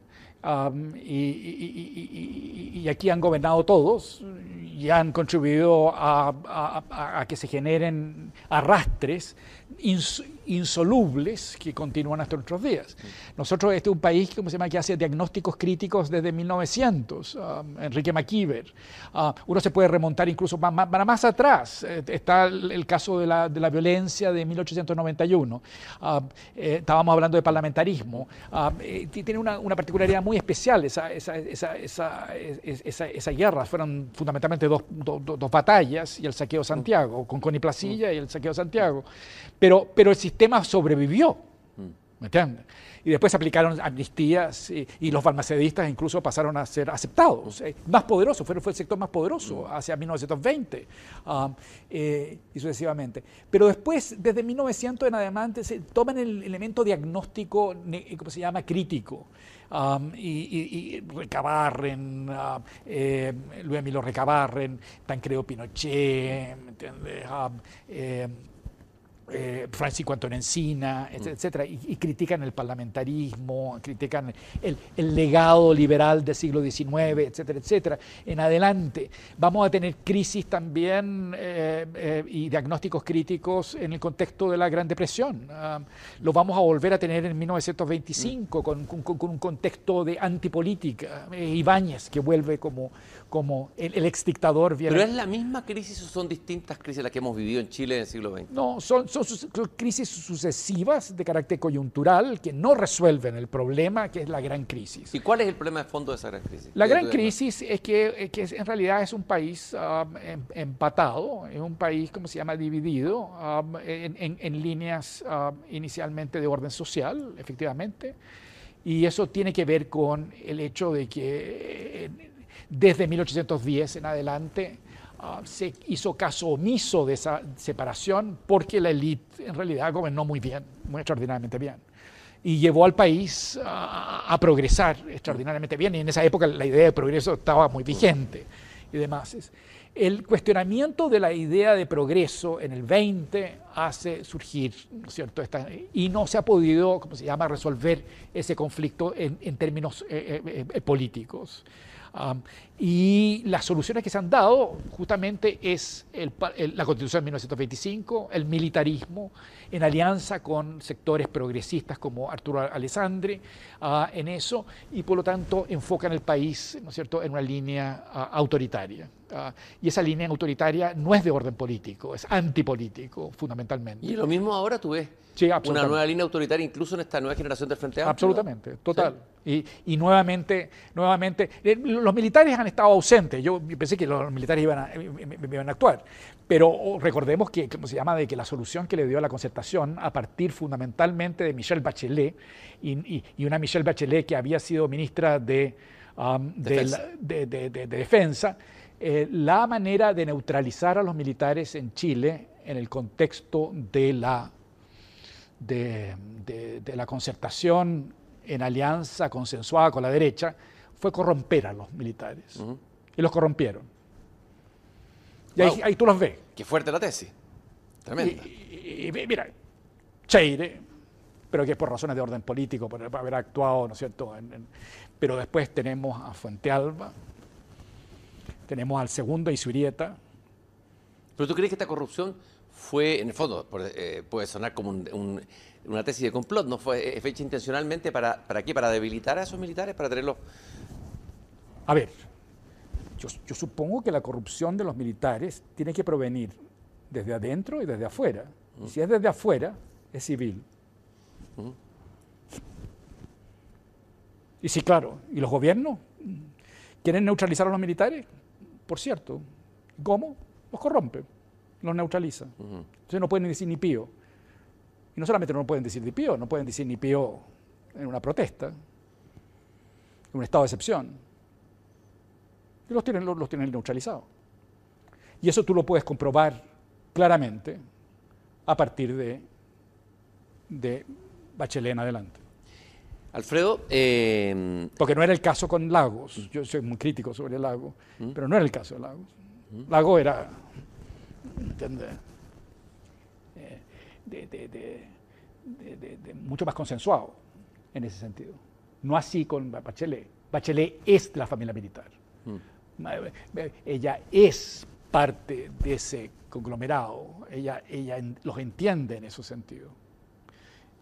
y, aquí han gobernado todos y han contribuido a que se generen arrastres insolubles que continúan hasta nuestros días. Nosotros, este es un país ¿cómo se llama? que hace diagnósticos críticos desde 1900, um, Enrique McKeever. Uh, uno se puede remontar incluso más, más, atrás. Eh, está el, caso de la, violencia de 1891. Uh, eh, estábamos hablando de parlamentarismo. Uh, eh, tiene una, particularidad muy especial esa, guerra. Fueron fundamentalmente dos, batallas y el saqueo de Santiago, con Connie Placilla y el saqueo de Santiago. Pero, pero el sistema sobrevivió. ¿Me entiendes? Y después se aplicaron amnistías y, los farmacéuticos incluso pasaron a ser aceptados. Eh, más poderoso, fue, fue, el sector más poderoso hacia 1920 um, eh, y sucesivamente. Pero después, desde 1900 en adelante, se toman el elemento diagnóstico, ¿cómo se llama?, crítico. Um, y, Recabarren, uh, eh, Luis Emilio Recabarren, Tancredo Pinochet, ¿me entiendes? Um, eh, Francisco Antonio Encina, mm. etcétera, y, critican el parlamentarismo, critican el, legado liberal del siglo XIX, etcétera, etcétera. En adelante vamos a tener crisis también eh, eh, y diagnósticos críticos en el contexto de la Gran Depresión. Lo vamos a volver a tener en 1925 mm. con, un contexto de antipolítica. Ibáñez, que vuelve como, como el, el ex dictador. ¿Pero es la misma crisis o son distintas crisis las que hemos vivido en Chile en el siglo XX? No, son son, crisis sucesivas de carácter coyuntural que no resuelven el problema que es la gran crisis. ¿Y cuál es el problema de fondo de esa gran crisis? La gran crisis es que, que, en realidad es un país um, em, empatado, es un país, como se llama?, dividido um, en, en, líneas um, inicialmente de orden social, efectivamente, y eso tiene que ver con el hecho de que eh, desde 1810 en adelante, Ah, se hizo caso omiso de esa separación porque la élite en realidad gobernó muy bien, muy extraordinariamente bien. Y llevó al país a, progresar extraordinariamente bien. Y en esa época la idea de progreso estaba muy vigente y demás. El cuestionamiento de la idea de progreso en el 20 hace surgir, ¿no es cierto? y no se ha podido, ¿cómo se llama?, resolver ese conflicto en, términos eh, eh, eh, políticos y las soluciones que se han dado justamente es la Constitución de 1925, el militarismo, en alianza con sectores progresistas como Arturo Alessandri ah, en eso, y por lo tanto enfocan el país ¿no es cierto? en una línea ah, autoritaria. Ah, y esa línea autoritaria no es de orden político, es antipolítico fundamentalmente. Y lo mismo ahora tú ves una nueva línea autoritaria incluso en esta nueva generación del Frente Amplio. Absolutamente, total. Y, y, nuevamente, nuevamente, eh, los militares han estado ausentes. Yo pensé que los militares iban a, iban a actuar. Pero recordemos que, ¿cómo se llama?, de que la solución que le dio a la concertación, a partir fundamentalmente de Michelle Bachelet, y, y, una Michelle Bachelet que había sido ministra de, um, defensa. De, de, de, defensa, eh, la manera de neutralizar a los militares en Chile en el contexto de la de, la concertación en alianza consensuada con la derecha fue corromper a los militares. Y los corrompieron. Y ahí, tú los ves. Qué fuerte la tesis. Tremenda. Y, mira, Cheire, pero que por razones de orden político, por haber actuado, ¿no es cierto? pero después tenemos a Fuentealba, tenemos al segundo Isurieta. ¿Pero tú crees que esta corrupción fue, en el fondo, eh, puede sonar como una tesis de complot, ¿no fue fecha intencionalmente para, para qué? ¿Para debilitar a esos militares? ¿Para tenerlos...? A ver, yo, supongo que la corrupción de los militares tiene que provenir desde adentro y desde afuera. Y si es desde afuera, es civil. Y sí, claro, ¿y los gobiernos? ¿Quieren neutralizar a los militares? Por cierto, ¿cómo? Los corrompen los neutraliza. Entonces no pueden decir ni pío. Y no solamente no pueden decir ni pío, no pueden decir ni pío en una protesta, en un estado de excepción. Y los tienen, los, tienen neutralizados. Y eso tú lo puedes comprobar claramente a partir de, de Bachelet en adelante. Alfredo. Eh, Porque no era el caso con Lagos. Yo soy muy crítico sobre Lagos, pero no era el caso de Lagos. Lagos era eh, de, mucho más consensuado en ese sentido. No así con Bachelet. Bachelet es de la familia militar. Mm. Ella es parte de ese conglomerado. Ella, ella los entiende en ese sentido.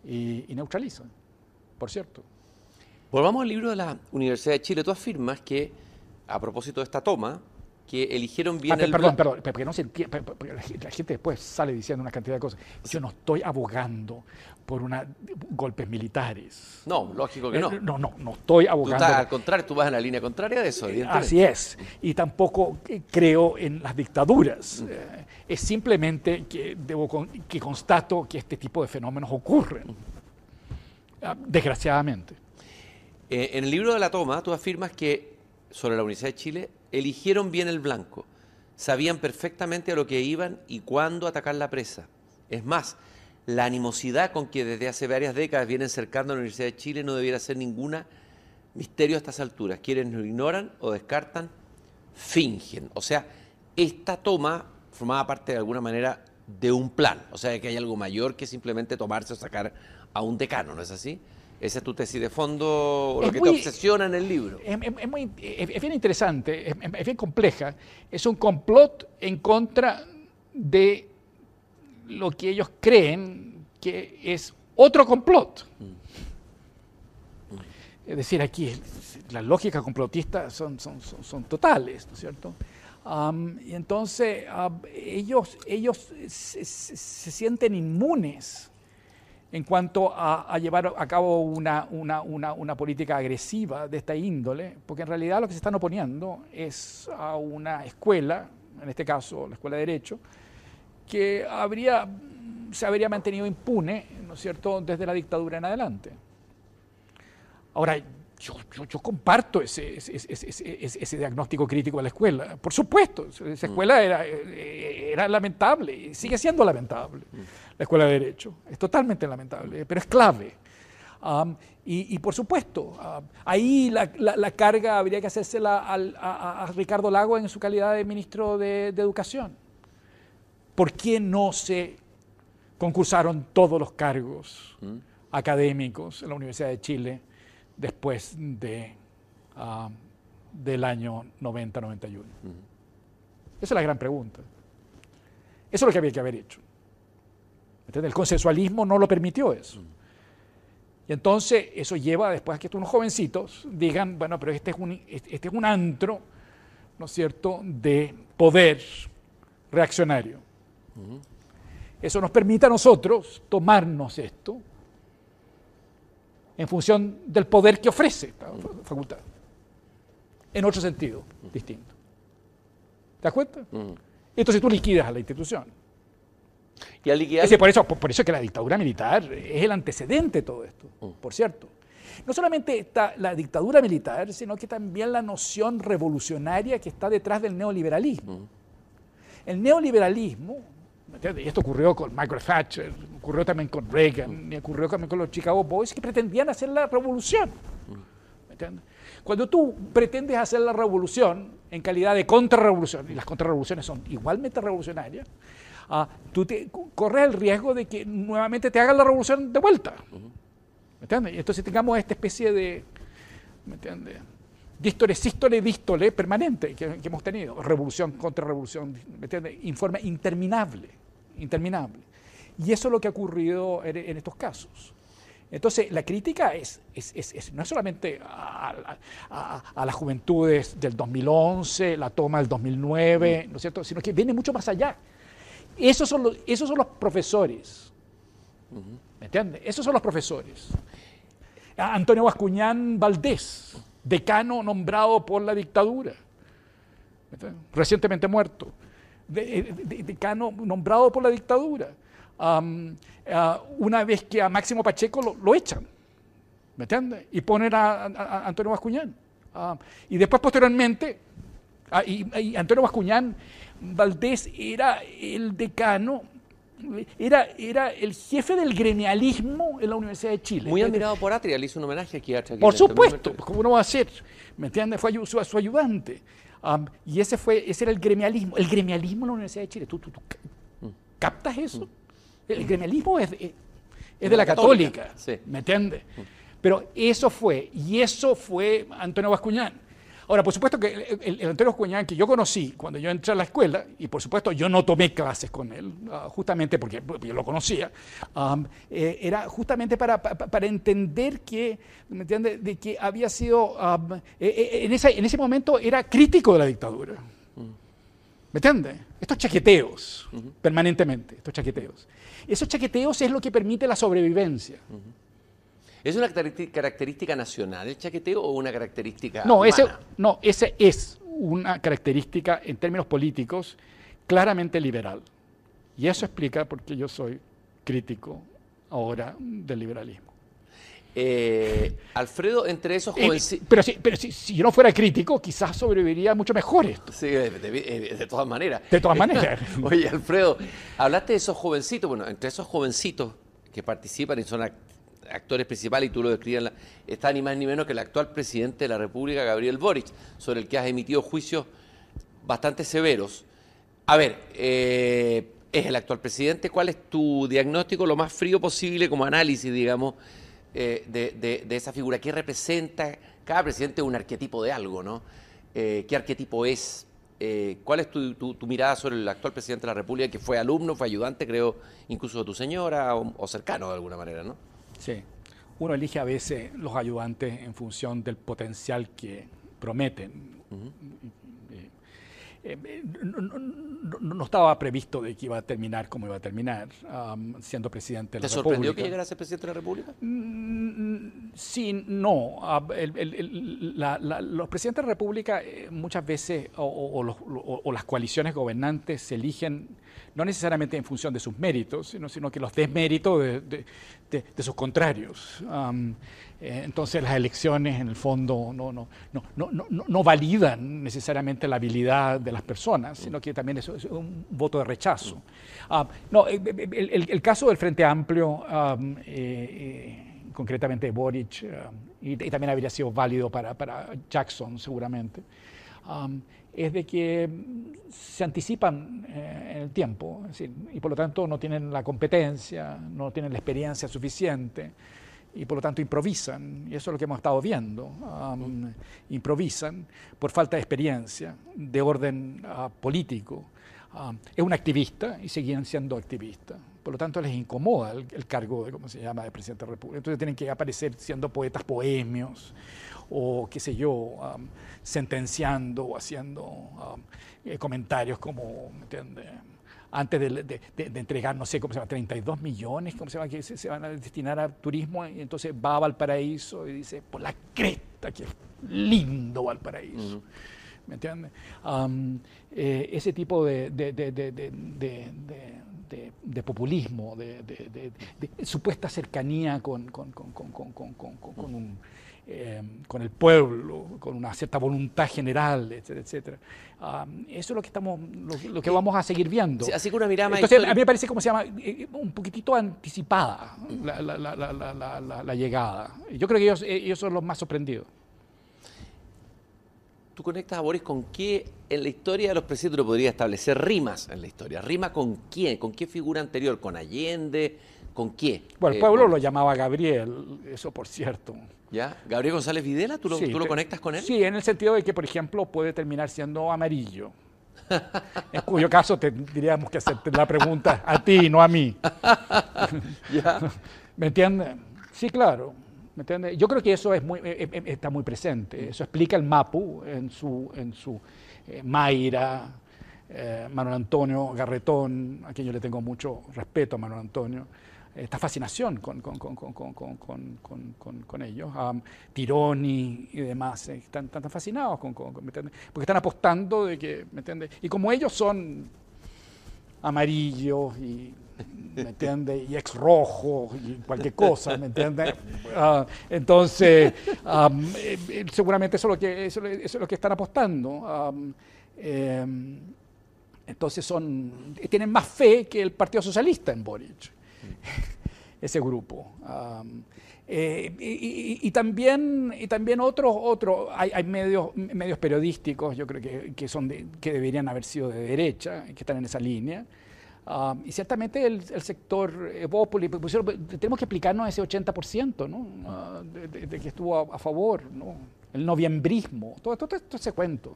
Y, y neutraliza, por cierto. Volvamos al libro de la Universidad de Chile. Tú afirmas que, a propósito de esta toma, que eligieron bien ah, el Perdón, perdón, porque no se entiende, la gente después sale diciendo una cantidad de cosas. Yo no estoy abogando por una, golpes militares. No, lógico que no. Eh, no, no, no estoy abogando. al contrario, tú vas en la línea contraria de eso, eh, Así es. Y tampoco creo en las dictaduras. Mm. Eh, es simplemente que, debo, que constato que este tipo de fenómenos ocurren. Ah, desgraciadamente. Eh, en el libro de la toma, tú afirmas que sobre la Universidad de Chile eligieron bien el blanco, sabían perfectamente a lo que iban y cuándo atacar la presa. Es más, la animosidad con que desde hace varias décadas vienen cercando a la Universidad de Chile no debiera ser ninguna misterio a estas alturas. Quienes lo ignoran o descartan, fingen. O sea, esta toma formaba parte de alguna manera de un plan, o sea, que hay algo mayor que simplemente tomarse o sacar a un decano, ¿no es así? Esa es tu tesis de fondo, lo que te obsesiona en el libro. Es, bien interesante, es, bien compleja. Es un complot en contra de lo que ellos creen que es otro complot. Es decir, aquí las lógicas complotistas son, son, son, totales, ¿no es cierto? y entonces ellos, ellos se, sienten inmunes en cuanto a, llevar a cabo una, política agresiva de esta índole, porque en realidad lo que se están oponiendo es a una escuela, en este caso la Escuela de Derecho, que habría, se habría mantenido impune, ¿no es cierto?, desde la dictadura en adelante. Ahora, yo, yo, comparto ese, diagnóstico crítico de la escuela. Por supuesto, esa escuela era, eh, era lamentable sigue siendo lamentable, mm. La escuela de Derecho. Es totalmente lamentable, pero es clave. y, por supuesto, ahí la, la, carga habría que hacérsela a, a, Ricardo Lago en su calidad de ministro de, de Educación. ¿Por qué no se concursaron todos los cargos mm. académicos en la Universidad de Chile? después de, del año 90-91? Esa es la gran pregunta. Eso es lo que había que haber hecho. El consensualismo no lo permitió eso. Y entonces eso lleva después a que unos jovencitos digan, bueno, pero este es un, este es un antro, ¿no es cierto?, de poder reaccionario. Eso nos permite a nosotros tomarnos esto en función del poder que ofrece la facultad. En otro sentido, distinto. ¿Te das cuenta? Entonces tú liquidas a la institución. Y al liquidar... por, eso, por, eso es que la dictadura militar es el antecedente de todo esto, por cierto. No solamente está la dictadura militar, sino que también la noción revolucionaria que está detrás del neoliberalismo. El neoliberalismo y esto ocurrió con Michael Thatcher, ocurrió también con Reagan, y ocurrió también con los Chicago Boys que pretendían hacer la revolución. Cuando tú pretendes hacer la revolución en calidad de contrarrevolución, y las contrarrevoluciones son igualmente revolucionarias, ah, tú te, corres el riesgo de que nuevamente te hagan la revolución de vuelta. ¿Me entiendes? Entonces tengamos esta especie de, ¿me entiendes? Dístole, sístole, dístole permanente que, hemos tenido, revolución contra revolución, ¿me entiendes? Informe interminable interminable. Y eso es lo que ha ocurrido en, estos casos. Entonces, la crítica es, no es solamente a, las juventudes del 2011, la toma del 2009, ¿no es cierto? sino que viene mucho más allá. Esos son los, profesores. ¿Me entiendes? Esos son los profesores. Antonio Bascuñán Valdés, decano nombrado por la dictadura, recientemente muerto de, decano nombrado por la dictadura. Una vez que a Máximo Pacheco lo, echan, ¿me entiendes? Y ponen a, Antonio Bascuñán. y después, posteriormente, y, Antonio Bascuñán Valdés era el decano era, era el jefe del gremialismo en la Universidad de Chile. Muy admirado por Atria, le hizo un homenaje aquí a Por supuesto, ¿cómo no va a ser? ¿Me entiendes? Fue su, su ayudante y ese, fue, ese era el gremialismo. El gremialismo en la Universidad de Chile. ¿Tú, tú, captas eso? El gremialismo es, es de la, católica, ¿me entiendes? Pero eso fue, y eso fue Antonio Bascuñán. Ahora, por supuesto que el, Antonio Cuñán que yo conocí cuando yo entré a la escuela, y por supuesto yo no tomé clases con él, ah, justamente porque, yo lo conocía, eh, era justamente para, entender que, ¿me entiendes?, de que había sido, eh, eh, en, ese, en ese momento era crítico de la dictadura. ¿Me entiendes? Estos chaqueteos, permanentemente, estos chaqueteos. Esos chaqueteos es lo que permite la sobrevivencia. ¿Es una característica nacional el chaqueteo o una característica no, Ese, no, ese es una característica en términos políticos claramente liberal. Y eso explica por qué yo soy crítico ahora del liberalismo. Eh, Alfredo, entre esos Eh, jovencitos... pero si, pero si, si yo no fuera crítico, quizás sobreviviría mucho mejor esto. Sí, de, de- de- de todas maneras. De todas maneras. Oye, Alfredo, hablaste de esos jovencitos. Bueno, entre esos jovencitos que participan y son actores principales, y tú lo la- está ni más ni menos que el actual presidente de la República, Gabriel Boric, sobre el que has emitido juicios bastante severos. A ver, eh, es el actual presidente. ¿Cuál es tu diagnóstico lo más frío posible como análisis, digamos, eh, de, esa figura? ¿Qué representa? Cada presidente es un arquetipo de algo, ¿no? Eh, ¿Qué arquetipo es? ¿Cuál es tu, mirada sobre el actual presidente de la República, que fue alumno, fue ayudante, creo, incluso de tu señora o cercano de alguna manera, ¿no? Sí. Uno elige a veces los ayudantes en función del potencial que prometen. Eh, eh, no, no- no- estaba previsto de que iba a terminar como iba a terminar, am, siendo presidente de ¿Te la sorprendió que República. llegara a ser presidente de la República? Mm, Sí, no. Ah, el- el- el- la- la- los presidentes de la República eh, muchas veces, o, o- o los- o las coaliciones gobernantes se eligen no necesariamente en función de sus méritos, sino, sino que los desméritos de, sus contrarios. Eh, entonces las elecciones en el fondo no, no, no, no, validan necesariamente la habilidad de las personas, sino que también es, un voto de rechazo. No, eh, el, el- caso del Frente Amplio, am, eh, eh, concretamente de Boric, y, también habría sido válido para, Jackson seguramente, am, es de que mm, se anticipan eh, en el tiempo es decir, y por lo tanto no tienen la competencia, no tienen la experiencia suficiente y por lo tanto improvisan, y eso es lo que hemos estado viendo, am, improvisan por falta de experiencia de orden ah, político. Am, es un activista y seguían siendo activistas. Por lo tanto, les incomoda el, el cargo de, ¿cómo se llama?, de presidente de la República. Entonces tienen que aparecer siendo poetas poemios o, qué sé yo, am, sentenciando o haciendo am, eh, comentarios como, ¿me entiende? antes de, de- de- entregar, no sé, ¿cómo se llama? 32 millones, ¿cómo se llama? Que se, se van a destinar a turismo, y entonces va a Valparaíso y dice, por la cresta, que lindo Valparaíso. ¿Me entiendes? Am, eh, ese tipo de, de- de- de- de- de- de- de- de populismo, de, de- supuesta cercanía con, con- con- con- con- con- con- con- con un, eh, con el pueblo, con una cierta voluntad general, etcétera, etcétera. Am, eso es lo que estamos, lo, lo que vamos a seguir viendo. Sí, así que una mirada Entonces, a mí me parece, como se llama, Eh, un poquitito anticipada la, la- la- la- la- la- la- la llegada. Yo creo que ellos, ellos son los más sorprendidos. ¿Tú conectas a Boris con qué en la historia de los presidentes uno podría establecer rimas en la historia? ¿Rima con quién? ¿Con qué figura anterior? ¿Con Allende? ¿Con qué? Bueno, el Eh, pueblo lo llamaba Gabriel, eso por cierto. ¿Ya? ¿Gabriel González Videla? ¿Tú lo, Sí, tú lo conectas con él? Sí, en el sentido de que, por ejemplo, puede terminar siendo amarillo. en cuyo caso tendríamos que hacerte la pregunta a ti, no a mí. ¿Ya? ¿Me entiendes? Sí, claro. ¿Me entiendes? Yo creo que eso es muy, eh, eh, está muy presente. Eso explica el Mapu en su, en su eh, Mayra, eh, Manuel Antonio Garretón, a quien yo le tengo mucho respeto a Manuel Antonio. Esta fascinación con, con, con, con, ellos, am, Tironi y demás, eh, están, están fascinados con, ¿me porque están apostando de que, ¿me entiendes? Y como ellos son amarillos y ¿me entiendes? Y ex rojo y cualquier cosa, ¿me entiendes? Ah, entonces, am, eh, eh, seguramente eso es lo que eso, eso es lo que están apostando. Am, em, entonces son tienen más fe que el Partido Socialista en Boric ese grupo. Am, eh, y, y- y también, y también otros, otros hay, hay medios, medios periodísticos, yo creo que, que, son de- que deberían haber sido de derecha, que están en esa línea. Am, y ciertamente el, el sector Evópolis, pusieron- tenemos que explicarnos ese 80%, ¿no? Ah, de, que estuvo a, favor, ¿no? el noviembrismo, todo, todo, todo ese cuento.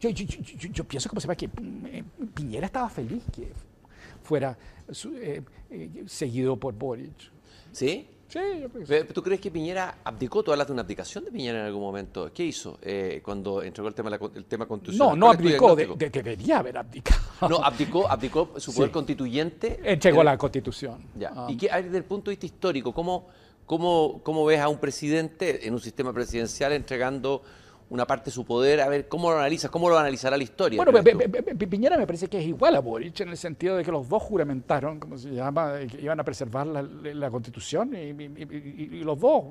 Yo, yo- pienso como se que eh, Piñera estaba feliz que fuera eh, eh, seguido por Boric. ¿Sí? Sí, yo ¿Tú crees que Piñera abdicó? ¿Tú hablas de una abdicación de Piñera en algún momento? ¿Qué hizo eh, cuando entregó el tema, el tema constitucional? No, no ¿Cuál es tu abdicó, de- de- debería haber abdicado. No, abdicó, abdicó su poder Sí. constituyente. Entregó en- la constitución. Ya. Ah, ¿Y qué hay desde el punto de vista histórico? ¿Cómo, cómo, cómo ves a un presidente en un sistema presidencial entregando una parte de su poder, a ver, ¿cómo lo analizas? ¿Cómo lo analizará la historia? Bueno, Piñera me parece que es igual a Boric en el sentido de que los dos juramentaron, como se llama, que iban a preservar la, la Constitución y, y- y- y los dos,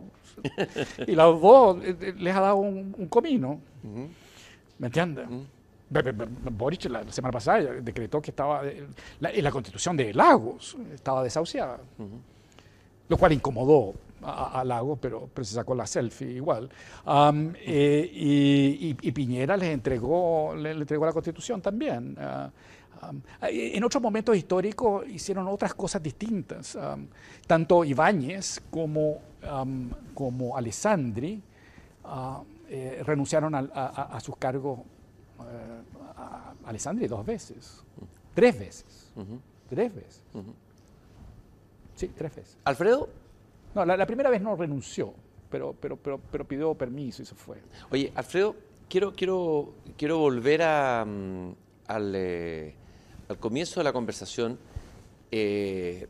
y los dos eh, eh, les ha dado un, un comino, ¿me entiendes? Boric la, la semana pasada decretó que estaba la, la Constitución de Lagos estaba desahuciada, lo cual incomodó a, a Lagos, pero, pero se sacó la selfie igual. Eh, y, y- y Piñera les entregó, le, le entregó la Constitución también. Ah, eh, en otros momentos históricos hicieron otras cosas distintas. Tanto Ibáñez como, como Alessandri eh, renunciaron a, a- a sus cargos. a Alessandri dos veces, tres veces, tres veces. Sí, tres veces. Alfredo, No, la, primera vez no renunció, pero, pero, pero, pero pidió permiso y se fue. Oye, Alfredo, quiero, quiero, quiero volver a, mm, al, eh, al comienzo de la conversación. Eh,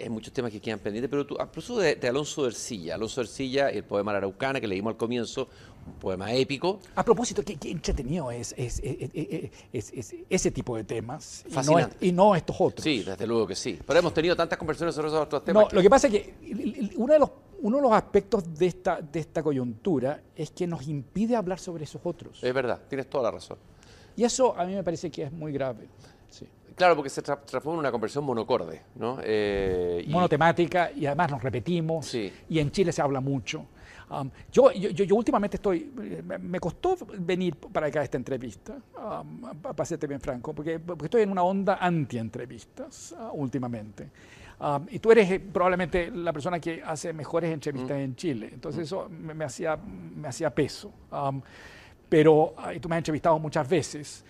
hay muchos temas que quedan pendientes, pero tú, propósito de, de Alonso Ercilla, Alonso Ercilla, el poema Araucana que leímos al comienzo, poema épico, A propósito, qué, qué entretenido es, es- es- es- es- es ese tipo de temas y no, y no estos otros. sí, desde luego que sí. Pero hemos tenido tantas conversaciones sobre esos otros temas. No, lo que pasa es que uno de los, uno de los aspectos de esta, de esta coyuntura es que nos impide hablar sobre esos otros. Es verdad, tienes toda la razón. Y eso a mí me parece que es muy grave. Sí. Claro, porque se tra- transforma en una conversión monocorde, ¿no? Eh, monotemática y además nos repetimos Sí. y en Chile se habla mucho. Um, yo, yo, yo- yo últimamente estoy, me- costó venir para acá a esta entrevista, um, para serte bien franco, porque, porque estoy en una onda anti-entrevistas ah, últimamente. Um, y tú eres eh, probablemente la persona que hace mejores entrevistas en Chile, entonces eso me, me hacía, me hacía peso. Pero ah, y tú me has entrevistado muchas veces.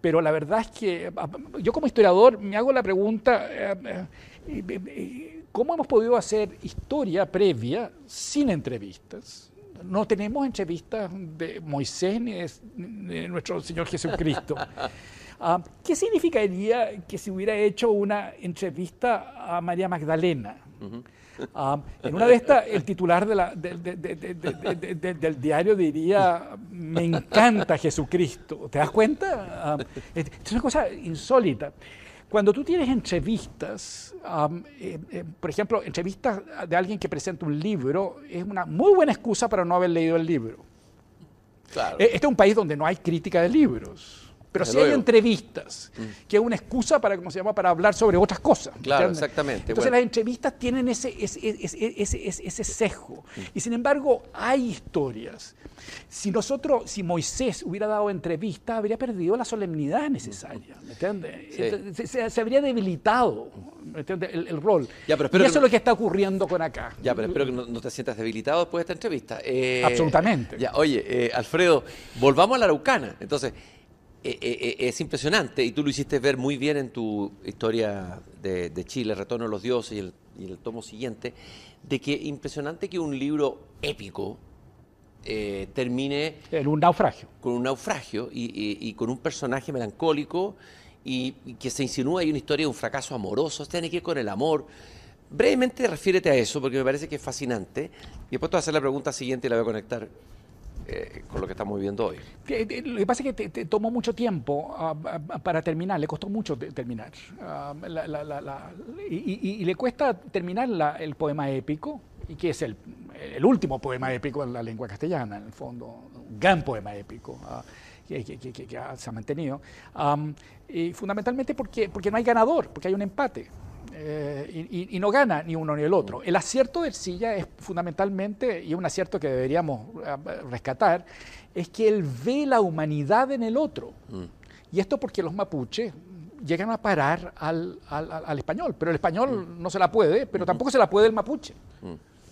Pero la verdad es que ah, yo como historiador me hago la pregunta, eh, eh, ¿Cómo hemos podido hacer historia previa sin entrevistas? No tenemos entrevistas de Moisés ni de, nuestro Señor Jesucristo. Uh, ¿Qué significaría que se hubiera hecho una entrevista a María Magdalena? Uh en una de estas, el titular de la, de, del diario diría, me encanta Jesucristo. ¿Te das cuenta? Ah, es una cosa insólita. Cuando tú tienes entrevistas, eh, eh, por ejemplo, entrevistas de alguien que presenta un libro, es una muy buena excusa para no haber leído el libro. Claro. Eh, Este es un país donde no hay crítica de libros. Pero Desde sí hay luego. Mm. entrevistas, que es una excusa para, ¿cómo se llama?, para hablar sobre otras cosas. ¿me Claro, entiendes? exactamente, Entonces bueno. las entrevistas tienen ese, ese, ese, ese- ese- ese sesgo. Y sin embargo, hay historias. Si nosotros, si Moisés hubiera dado entrevista, habría perdido la solemnidad necesaria, ¿me entiendes? Sí. Entonces, Se, habría debilitado, ¿me entiendes?, el, el rol. Ya, pero y eso es lo que está ocurriendo con acá. Ya, pero espero que no, no te sientas debilitado después de esta entrevista. Eh, Absolutamente. Ya, oye, eh, Alfredo, volvamos a la Araucana. Entonces, eh, eh, eh, es impresionante, y tú lo hiciste ver muy bien en tu historia de, de Chile, Retorno a los Dioses y el, y el tomo siguiente, de que impresionante que un libro épico eh, termine En un naufragio. con un naufragio y, y- y con un personaje melancólico y, que se insinúa ahí una historia de un fracaso amoroso, tiene que ir con el amor. Brevemente refiérete a eso porque me parece que es fascinante y después te voy a hacer la pregunta siguiente y la voy a conectar eh, con lo que estamos viviendo hoy. Que- Lo que pasa es que te, te tomó mucho tiempo ah, para terminar, le costó mucho te- terminar. Ah, la- la- la- y, y- y le cuesta terminar el poema épico, y que es el, el último poema épico en la lengua castellana, en el fondo, un gran poema épico. ah, que, que- que- que- se ha mantenido. Am, y fundamentalmente porque, porque no hay ganador, porque hay un empate. Eh, y, y- no gana ni uno ni el otro. El acierto de Ercilla es fundamentalmente, y un acierto que deberíamos eh, rescatar, es que él ve la humanidad en el otro. Y esto porque los mapuches llegan a parar al, al- al- español, pero el español no se la puede, pero tampoco se la puede el mapuche.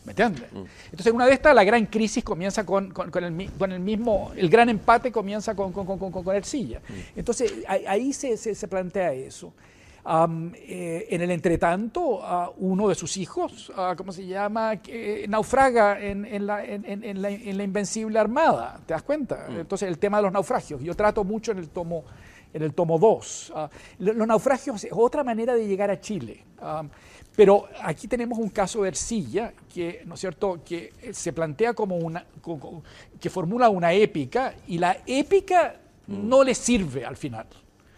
¿Me entiendes? Entonces, en una de estas, la gran crisis comienza con, con- con el, con el mismo, el gran empate comienza con, con, con, con, con Ercilla. Entonces, ahí, ahí se, se- se plantea eso. Am, eh, en el entretanto, ah, uno de sus hijos, ah, ¿cómo se llama? Eh, naufraga en, en la, en- la- en la Invencible Armada, ¿te das cuenta? Entonces, el tema de los naufragios. Yo trato mucho en el tomo, en el tomo 2. Ah, los naufragios es otra manera de llegar a Chile. Ah, pero aquí tenemos un caso de Ercilla que, ¿no es cierto?, que se plantea como una, que formula una épica y la épica mm. no le sirve al final.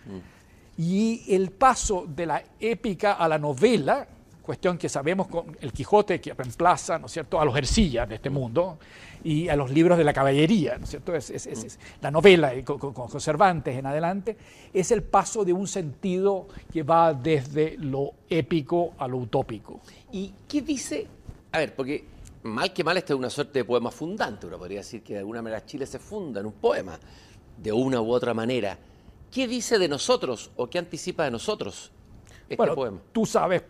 Mm. Y el paso de la épica a la novela, cuestión que sabemos con el Quijote que reemplaza, ¿no es cierto?, a los Ercillas de este mundo, y a los libros de la caballería, ¿no es cierto? Es, la novela con, con, Cervantes en adelante, es el paso de un sentido que va desde lo épico a lo utópico. ¿Y qué dice? A ver, porque mal que mal este es una suerte de poema fundante, uno podría decir que de alguna manera Chile se funda en un poema, de una u otra manera. ¿Qué dice de nosotros o qué anticipa de nosotros este bueno, poema? Tú sabes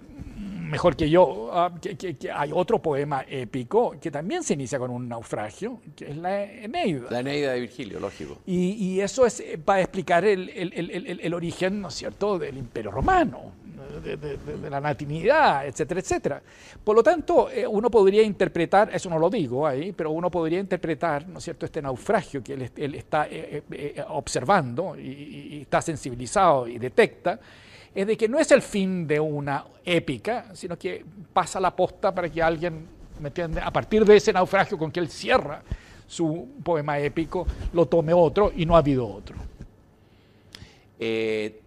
mejor que yo, ah, que, hay otro poema épico que también se inicia con un naufragio, que es la Eneida. La Eneida de Virgilio, lógico. Y, eso es eh, para explicar el, el, origen, ¿no es cierto?, del Imperio Romano, de, la natinidad, etcétera, etcétera. Por lo tanto, eh, uno podría interpretar, eso no lo digo ahí, pero uno podría interpretar, ¿no es cierto?, este naufragio que él, está eh, observando y está sensibilizado y detecta, es de que no es el fin de una épica, sino que pasa la posta para que alguien, ¿me entiende? A partir de ese naufragio con que él cierra su poema épico, lo tome otro y no ha habido otro. Eh,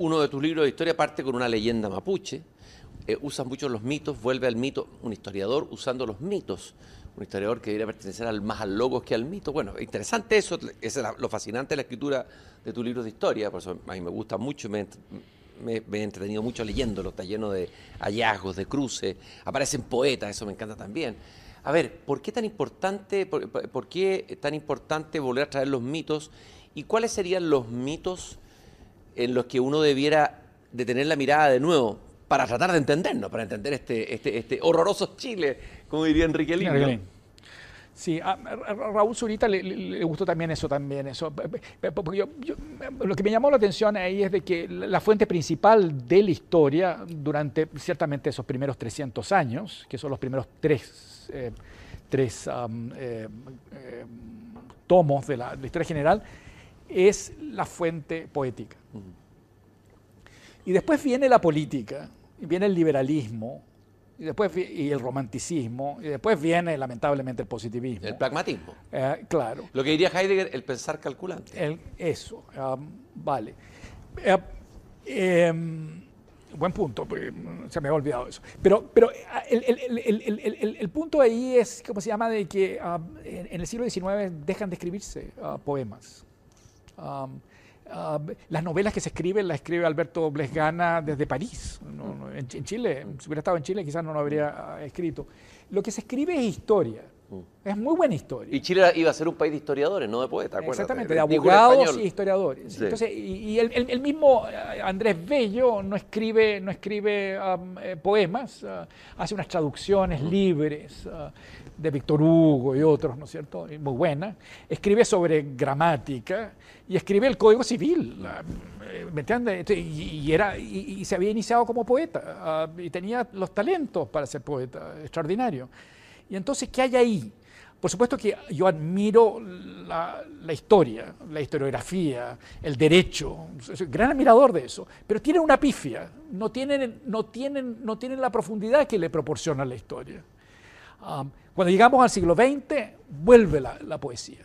uno de tus libros de historia parte con una leyenda mapuche, eh, usa mucho los mitos, vuelve al mito, un historiador usando los mitos un historiador que debería pertenecer al, más al logos que al mito. Bueno, interesante eso, es lo fascinante de la escritura de tus libros de historia, por eso a mí me gusta mucho, me, me, he entretenido mucho leyéndolo, está lleno de hallazgos, de cruces, aparecen poetas, eso me encanta también. A ver, ¿por qué tan importante, por, qué tan importante volver a traer los mitos y cuáles serían los mitos en los que uno debiera detener la mirada de nuevo para tratar de entendernos, para entender este, este, este horroroso Chile como diría Enrique Lino. Sí, a, Raúl Zurita le, gustó también eso, también eso. lo que me llamó la atención ahí es de que la fuente principal de la historia durante ciertamente esos primeros 300 años, que son los primeros tres, eh, tres eh, eh, tomos de la, historia general, es la fuente poética. Y después viene la política, viene el liberalismo, y después y el romanticismo, y después viene lamentablemente el positivismo. El pragmatismo. Eh, claro. Lo que diría Heidegger, el pensar calculante. El, eso, vale. Eh, em, buen punto, se me ha olvidado eso. Pero, pero el, el, el, punto ahí es, ¿cómo se llama?, de que en, el siglo XIX dejan de escribirse poemas. Ah, las novelas que se escriben las escribe Alberto Blesgana desde París. en, Chile, si hubiera estado en Chile quizás no lo habría ah, escrito. Lo que se escribe es historia. Mm. Es muy buena historia. Y Chile iba a ser un país de historiadores, no de poetas. Exactamente, de abogados y historiadores. Entonces, y, el, mismo eh, Andrés Bello no escribe, no escribe eh, poemas, ah, hace unas traducciones libres de Víctor Hugo y otros, ¿no es cierto? muy buena. Escribe sobre gramática y escribe el Código Civil, ¿me entiendes? Y, era, y, se había iniciado como poeta ah, y tenía los talentos para ser poeta, extraordinario. Y entonces, ¿qué hay ahí? Por supuesto que yo admiro la, historia, la historiografía, el derecho, soy gran admirador de eso, pero tienen una pifia, no tienen, no tienen, no tienen la profundidad que le proporciona la historia. Ah, cuando llegamos al siglo XX, vuelve la, la poesía,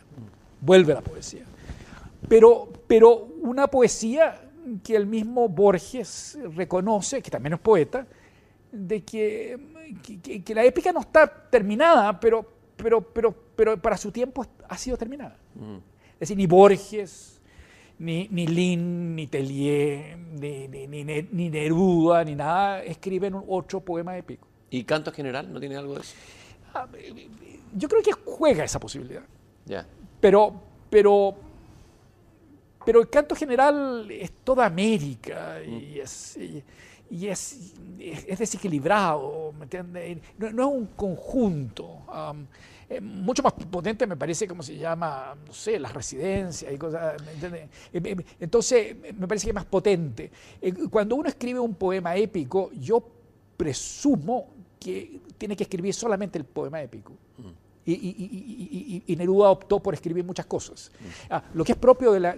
vuelve la poesía. Pero, pero una poesía que el mismo Borges reconoce, que también es poeta, de que, que, la épica no está terminada, pero, pero, pero, pero para su tiempo ha sido terminada. Mm. Es decir, ni Borges, ni, ni Lin, ni Tellier, ni, ni, ni, Neruda, ni nada, escriben otro poema épico. ¿Y canto general no tiene algo de eso? Ah, yo creo que juega esa posibilidad. Ya. Pero, pero, pero el canto general es toda América y, mm. es, y, es, es, desequilibrado, ¿me entiendes? No, es un conjunto. mucho más potente me parece como se llama, no sé, las residencias y cosas, ¿me? Eh, eh, entonces, me parece que es más potente. Cuando uno escribe un poema épico, yo presumo que tiene que escribir solamente el poema épico. Mm. Y, Neruda optó por escribir muchas cosas. Ah, lo que es propio de la,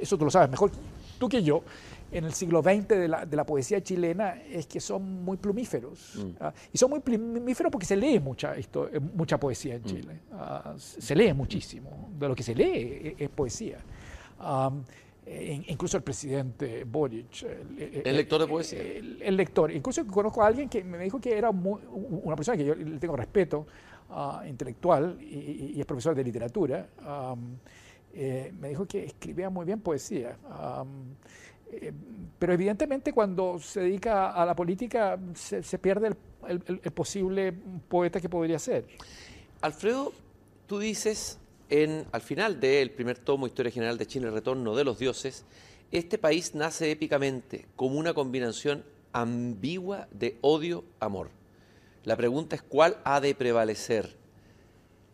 eso tú lo sabes mejor tú que yo, en el siglo XX de la, de la poesía chilena es que son muy plumíferos. Mm. Ah, y son muy plumíferos porque se lee mucha, esto, eh, mucha poesía en mm. Chile. Ah, se lee muchísimo. De lo que se lee e, es, poesía. incluso el presidente Boric. El, lector de poesía. El, lector. Incluso conozco a alguien que me dijo que era una persona que yo le tengo respeto, uh, intelectual y, es profesor de literatura, eh, me dijo que escribía muy bien poesía. Eh, pero evidentemente cuando se dedica a la política se, pierde el, posible poeta que podría ser. Alfredo, tú dices en, al final del primer tomo, Historia General de Chile, Retorno de los Dioses, este país nace épicamente como una combinación ambigua de odio-amor. La pregunta es cuál ha de prevalecer.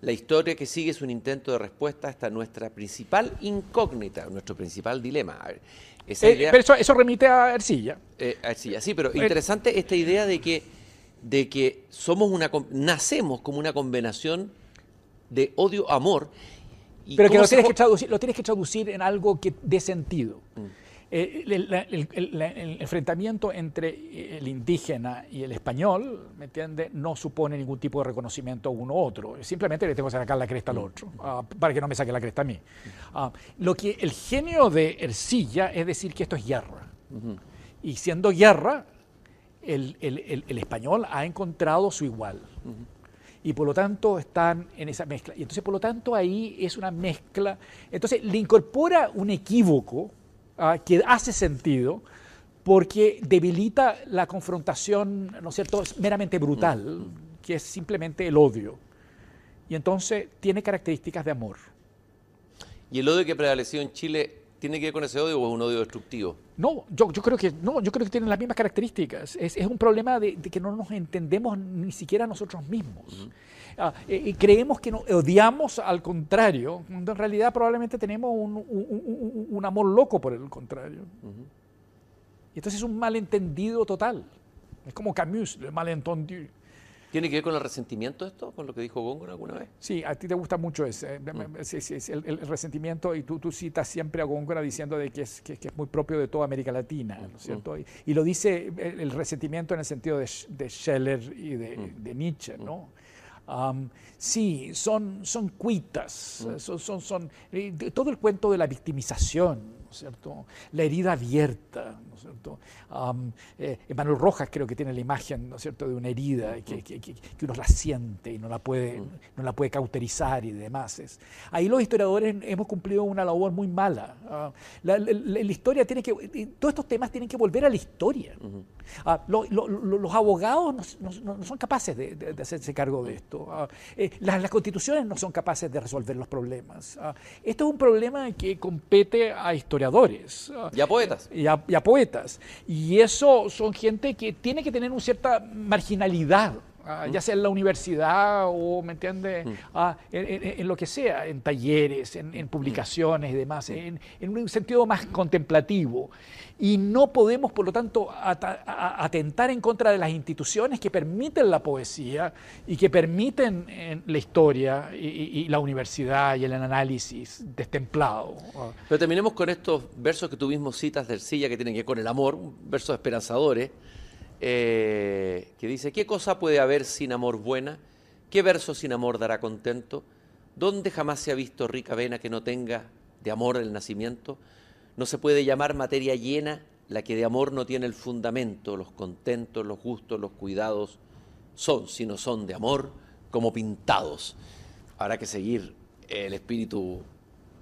La historia que sigue es un intento de respuesta hasta nuestra principal incógnita, nuestro principal dilema. Eh, pero eso, remite a Ercilla. Eh, Ercilla, sí, pero interesante esta idea de que, de que somos una, nacemos como una combinación de odio-amor. Pero que lo tienes que, traducir, lo tienes que traducir en algo que dé sentido. Mm. Eh, el, enfrentamiento entre el indígena y el español, ¿me entiende? No supone ningún tipo de reconocimiento a uno u otro. Simplemente le tengo que sacar la cresta al otro, ah, para que no me saque la cresta a mí. Ah, lo que el genio de Ercilla es decir que esto es guerra. Y siendo guerra, el, español ha encontrado su igual. y por lo tanto están en esa mezcla. Y entonces, por lo tanto, ahí es una mezcla. Entonces, le incorpora un equívoco Ah, que hace sentido porque debilita la confrontación, ¿no es cierto?, meramente brutal, que es simplemente el odio. Y entonces tiene características de amor. ¿Y el odio que prevaleció en Chile tiene que ver con ese odio o es un odio destructivo? No, yo, yo creo que no, yo creo que tienen las mismas características. Es, es un problema de, que no nos entendemos ni siquiera nosotros mismos. Ah, y creemos que no, odiamos al contrario, cuando en realidad probablemente tenemos un, amor loco por el contrario. Y entonces es un malentendido total. Es como Camus, el malentendido. ¿Tiene que ver con el resentimiento esto, con lo que dijo Góngora alguna vez? Sí, a ti te gusta mucho ese, mm. sí, sí, el, resentimiento, y tú, tú, citas siempre a Góngora diciendo de que, es, que, es muy propio de toda América Latina, ¿no es mm. cierto? Y, lo dice el, resentimiento en el sentido de, de Scheller y de, mm. de Nietzsche, ¿no? Sí, son, son cuitas, son, son, son eh, todo el cuento de la victimización, cierto? La herida abierta, ¿no es cierto? Eh, Emanuel Rojas creo que tiene la imagen, ¿no es cierto?, de una herida que, que, que, uno la siente y no la puede, no la puede cauterizar y demás. Es, ahí los historiadores hemos cumplido una labor muy mala. Ah, la, historia tiene que, todos estos temas tienen que volver a la historia. Ah, los abogados no, son capaces de, hacerse cargo de esto. Ah, eh, las, las, constituciones no son capaces de resolver los problemas. esto es un problema que compete a historiadores y a poetas. Y a, poetas. Y eso son gente que tiene que tener una cierta marginalidad. Ah, ya sea en la universidad o, ¿me entiende mm. ah, en, lo que sea, en talleres, en, publicaciones y demás, en, un sentido más contemplativo. Y no podemos, por lo tanto, atentar en contra de las instituciones que permiten la poesía y que permiten eh, la historia y, la universidad y el análisis destemplado. Pero terminemos con estos versos que tuvimos citas del Silla que tienen que ver con el amor, versos esperanzadores, eh, que dice, ¿qué cosa puede haber sin amor buena? ¿Qué verso sin amor dará contento? ¿Dónde jamás se ha visto rica vena que no tenga de amor el nacimiento? No se puede llamar materia llena la que de amor no tiene el fundamento, los contentos, los gustos, los cuidados, son, si no son de amor, como pintados. Habrá que seguir el espíritu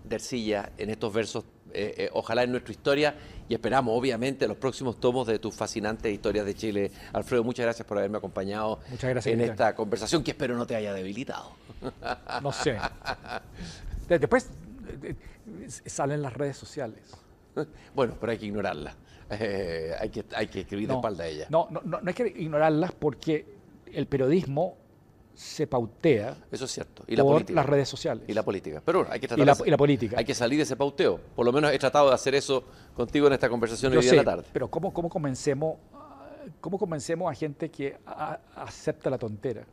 de Ercilla en estos versos, eh, eh, ojalá en nuestra historia, y esperamos, obviamente, los próximos tomos de tus fascinantes historias de Chile. Alfredo, muchas gracias por haberme acompañado en esta conversación que espero no te haya debilitado. No sé. Después salen las redes sociales. bueno, pero hay que ignorarla. Eh, hay, que, hay que escribir de espalda a ella. No, no, no, no hay que ignorarlas porque el periodismo se pautea. Eso es cierto. Y por las redes sociales. Y la política. Pero hay que tratar y la, política. Hay que salir de ese pauteo. Por lo menos he tratado de hacer eso contigo en esta conversación hoy día la tarde. Pero ¿cómo, cómo, comencemos, ¿cómo convencemos a gente que acepta la tontera?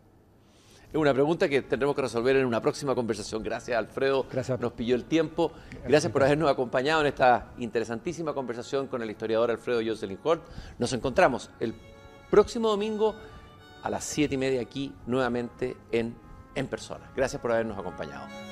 Es una pregunta que tendremos que resolver en una próxima conversación. Gracias, Alfredo. Gracias. Nos pilló el tiempo. Gracias por habernos acompañado en esta interesantísima conversación con el historiador Alfredo Jocelyn Hort. Nos encontramos el próximo domingo a las 7 y media aquí nuevamente en En Persona. Gracias por habernos acompañado.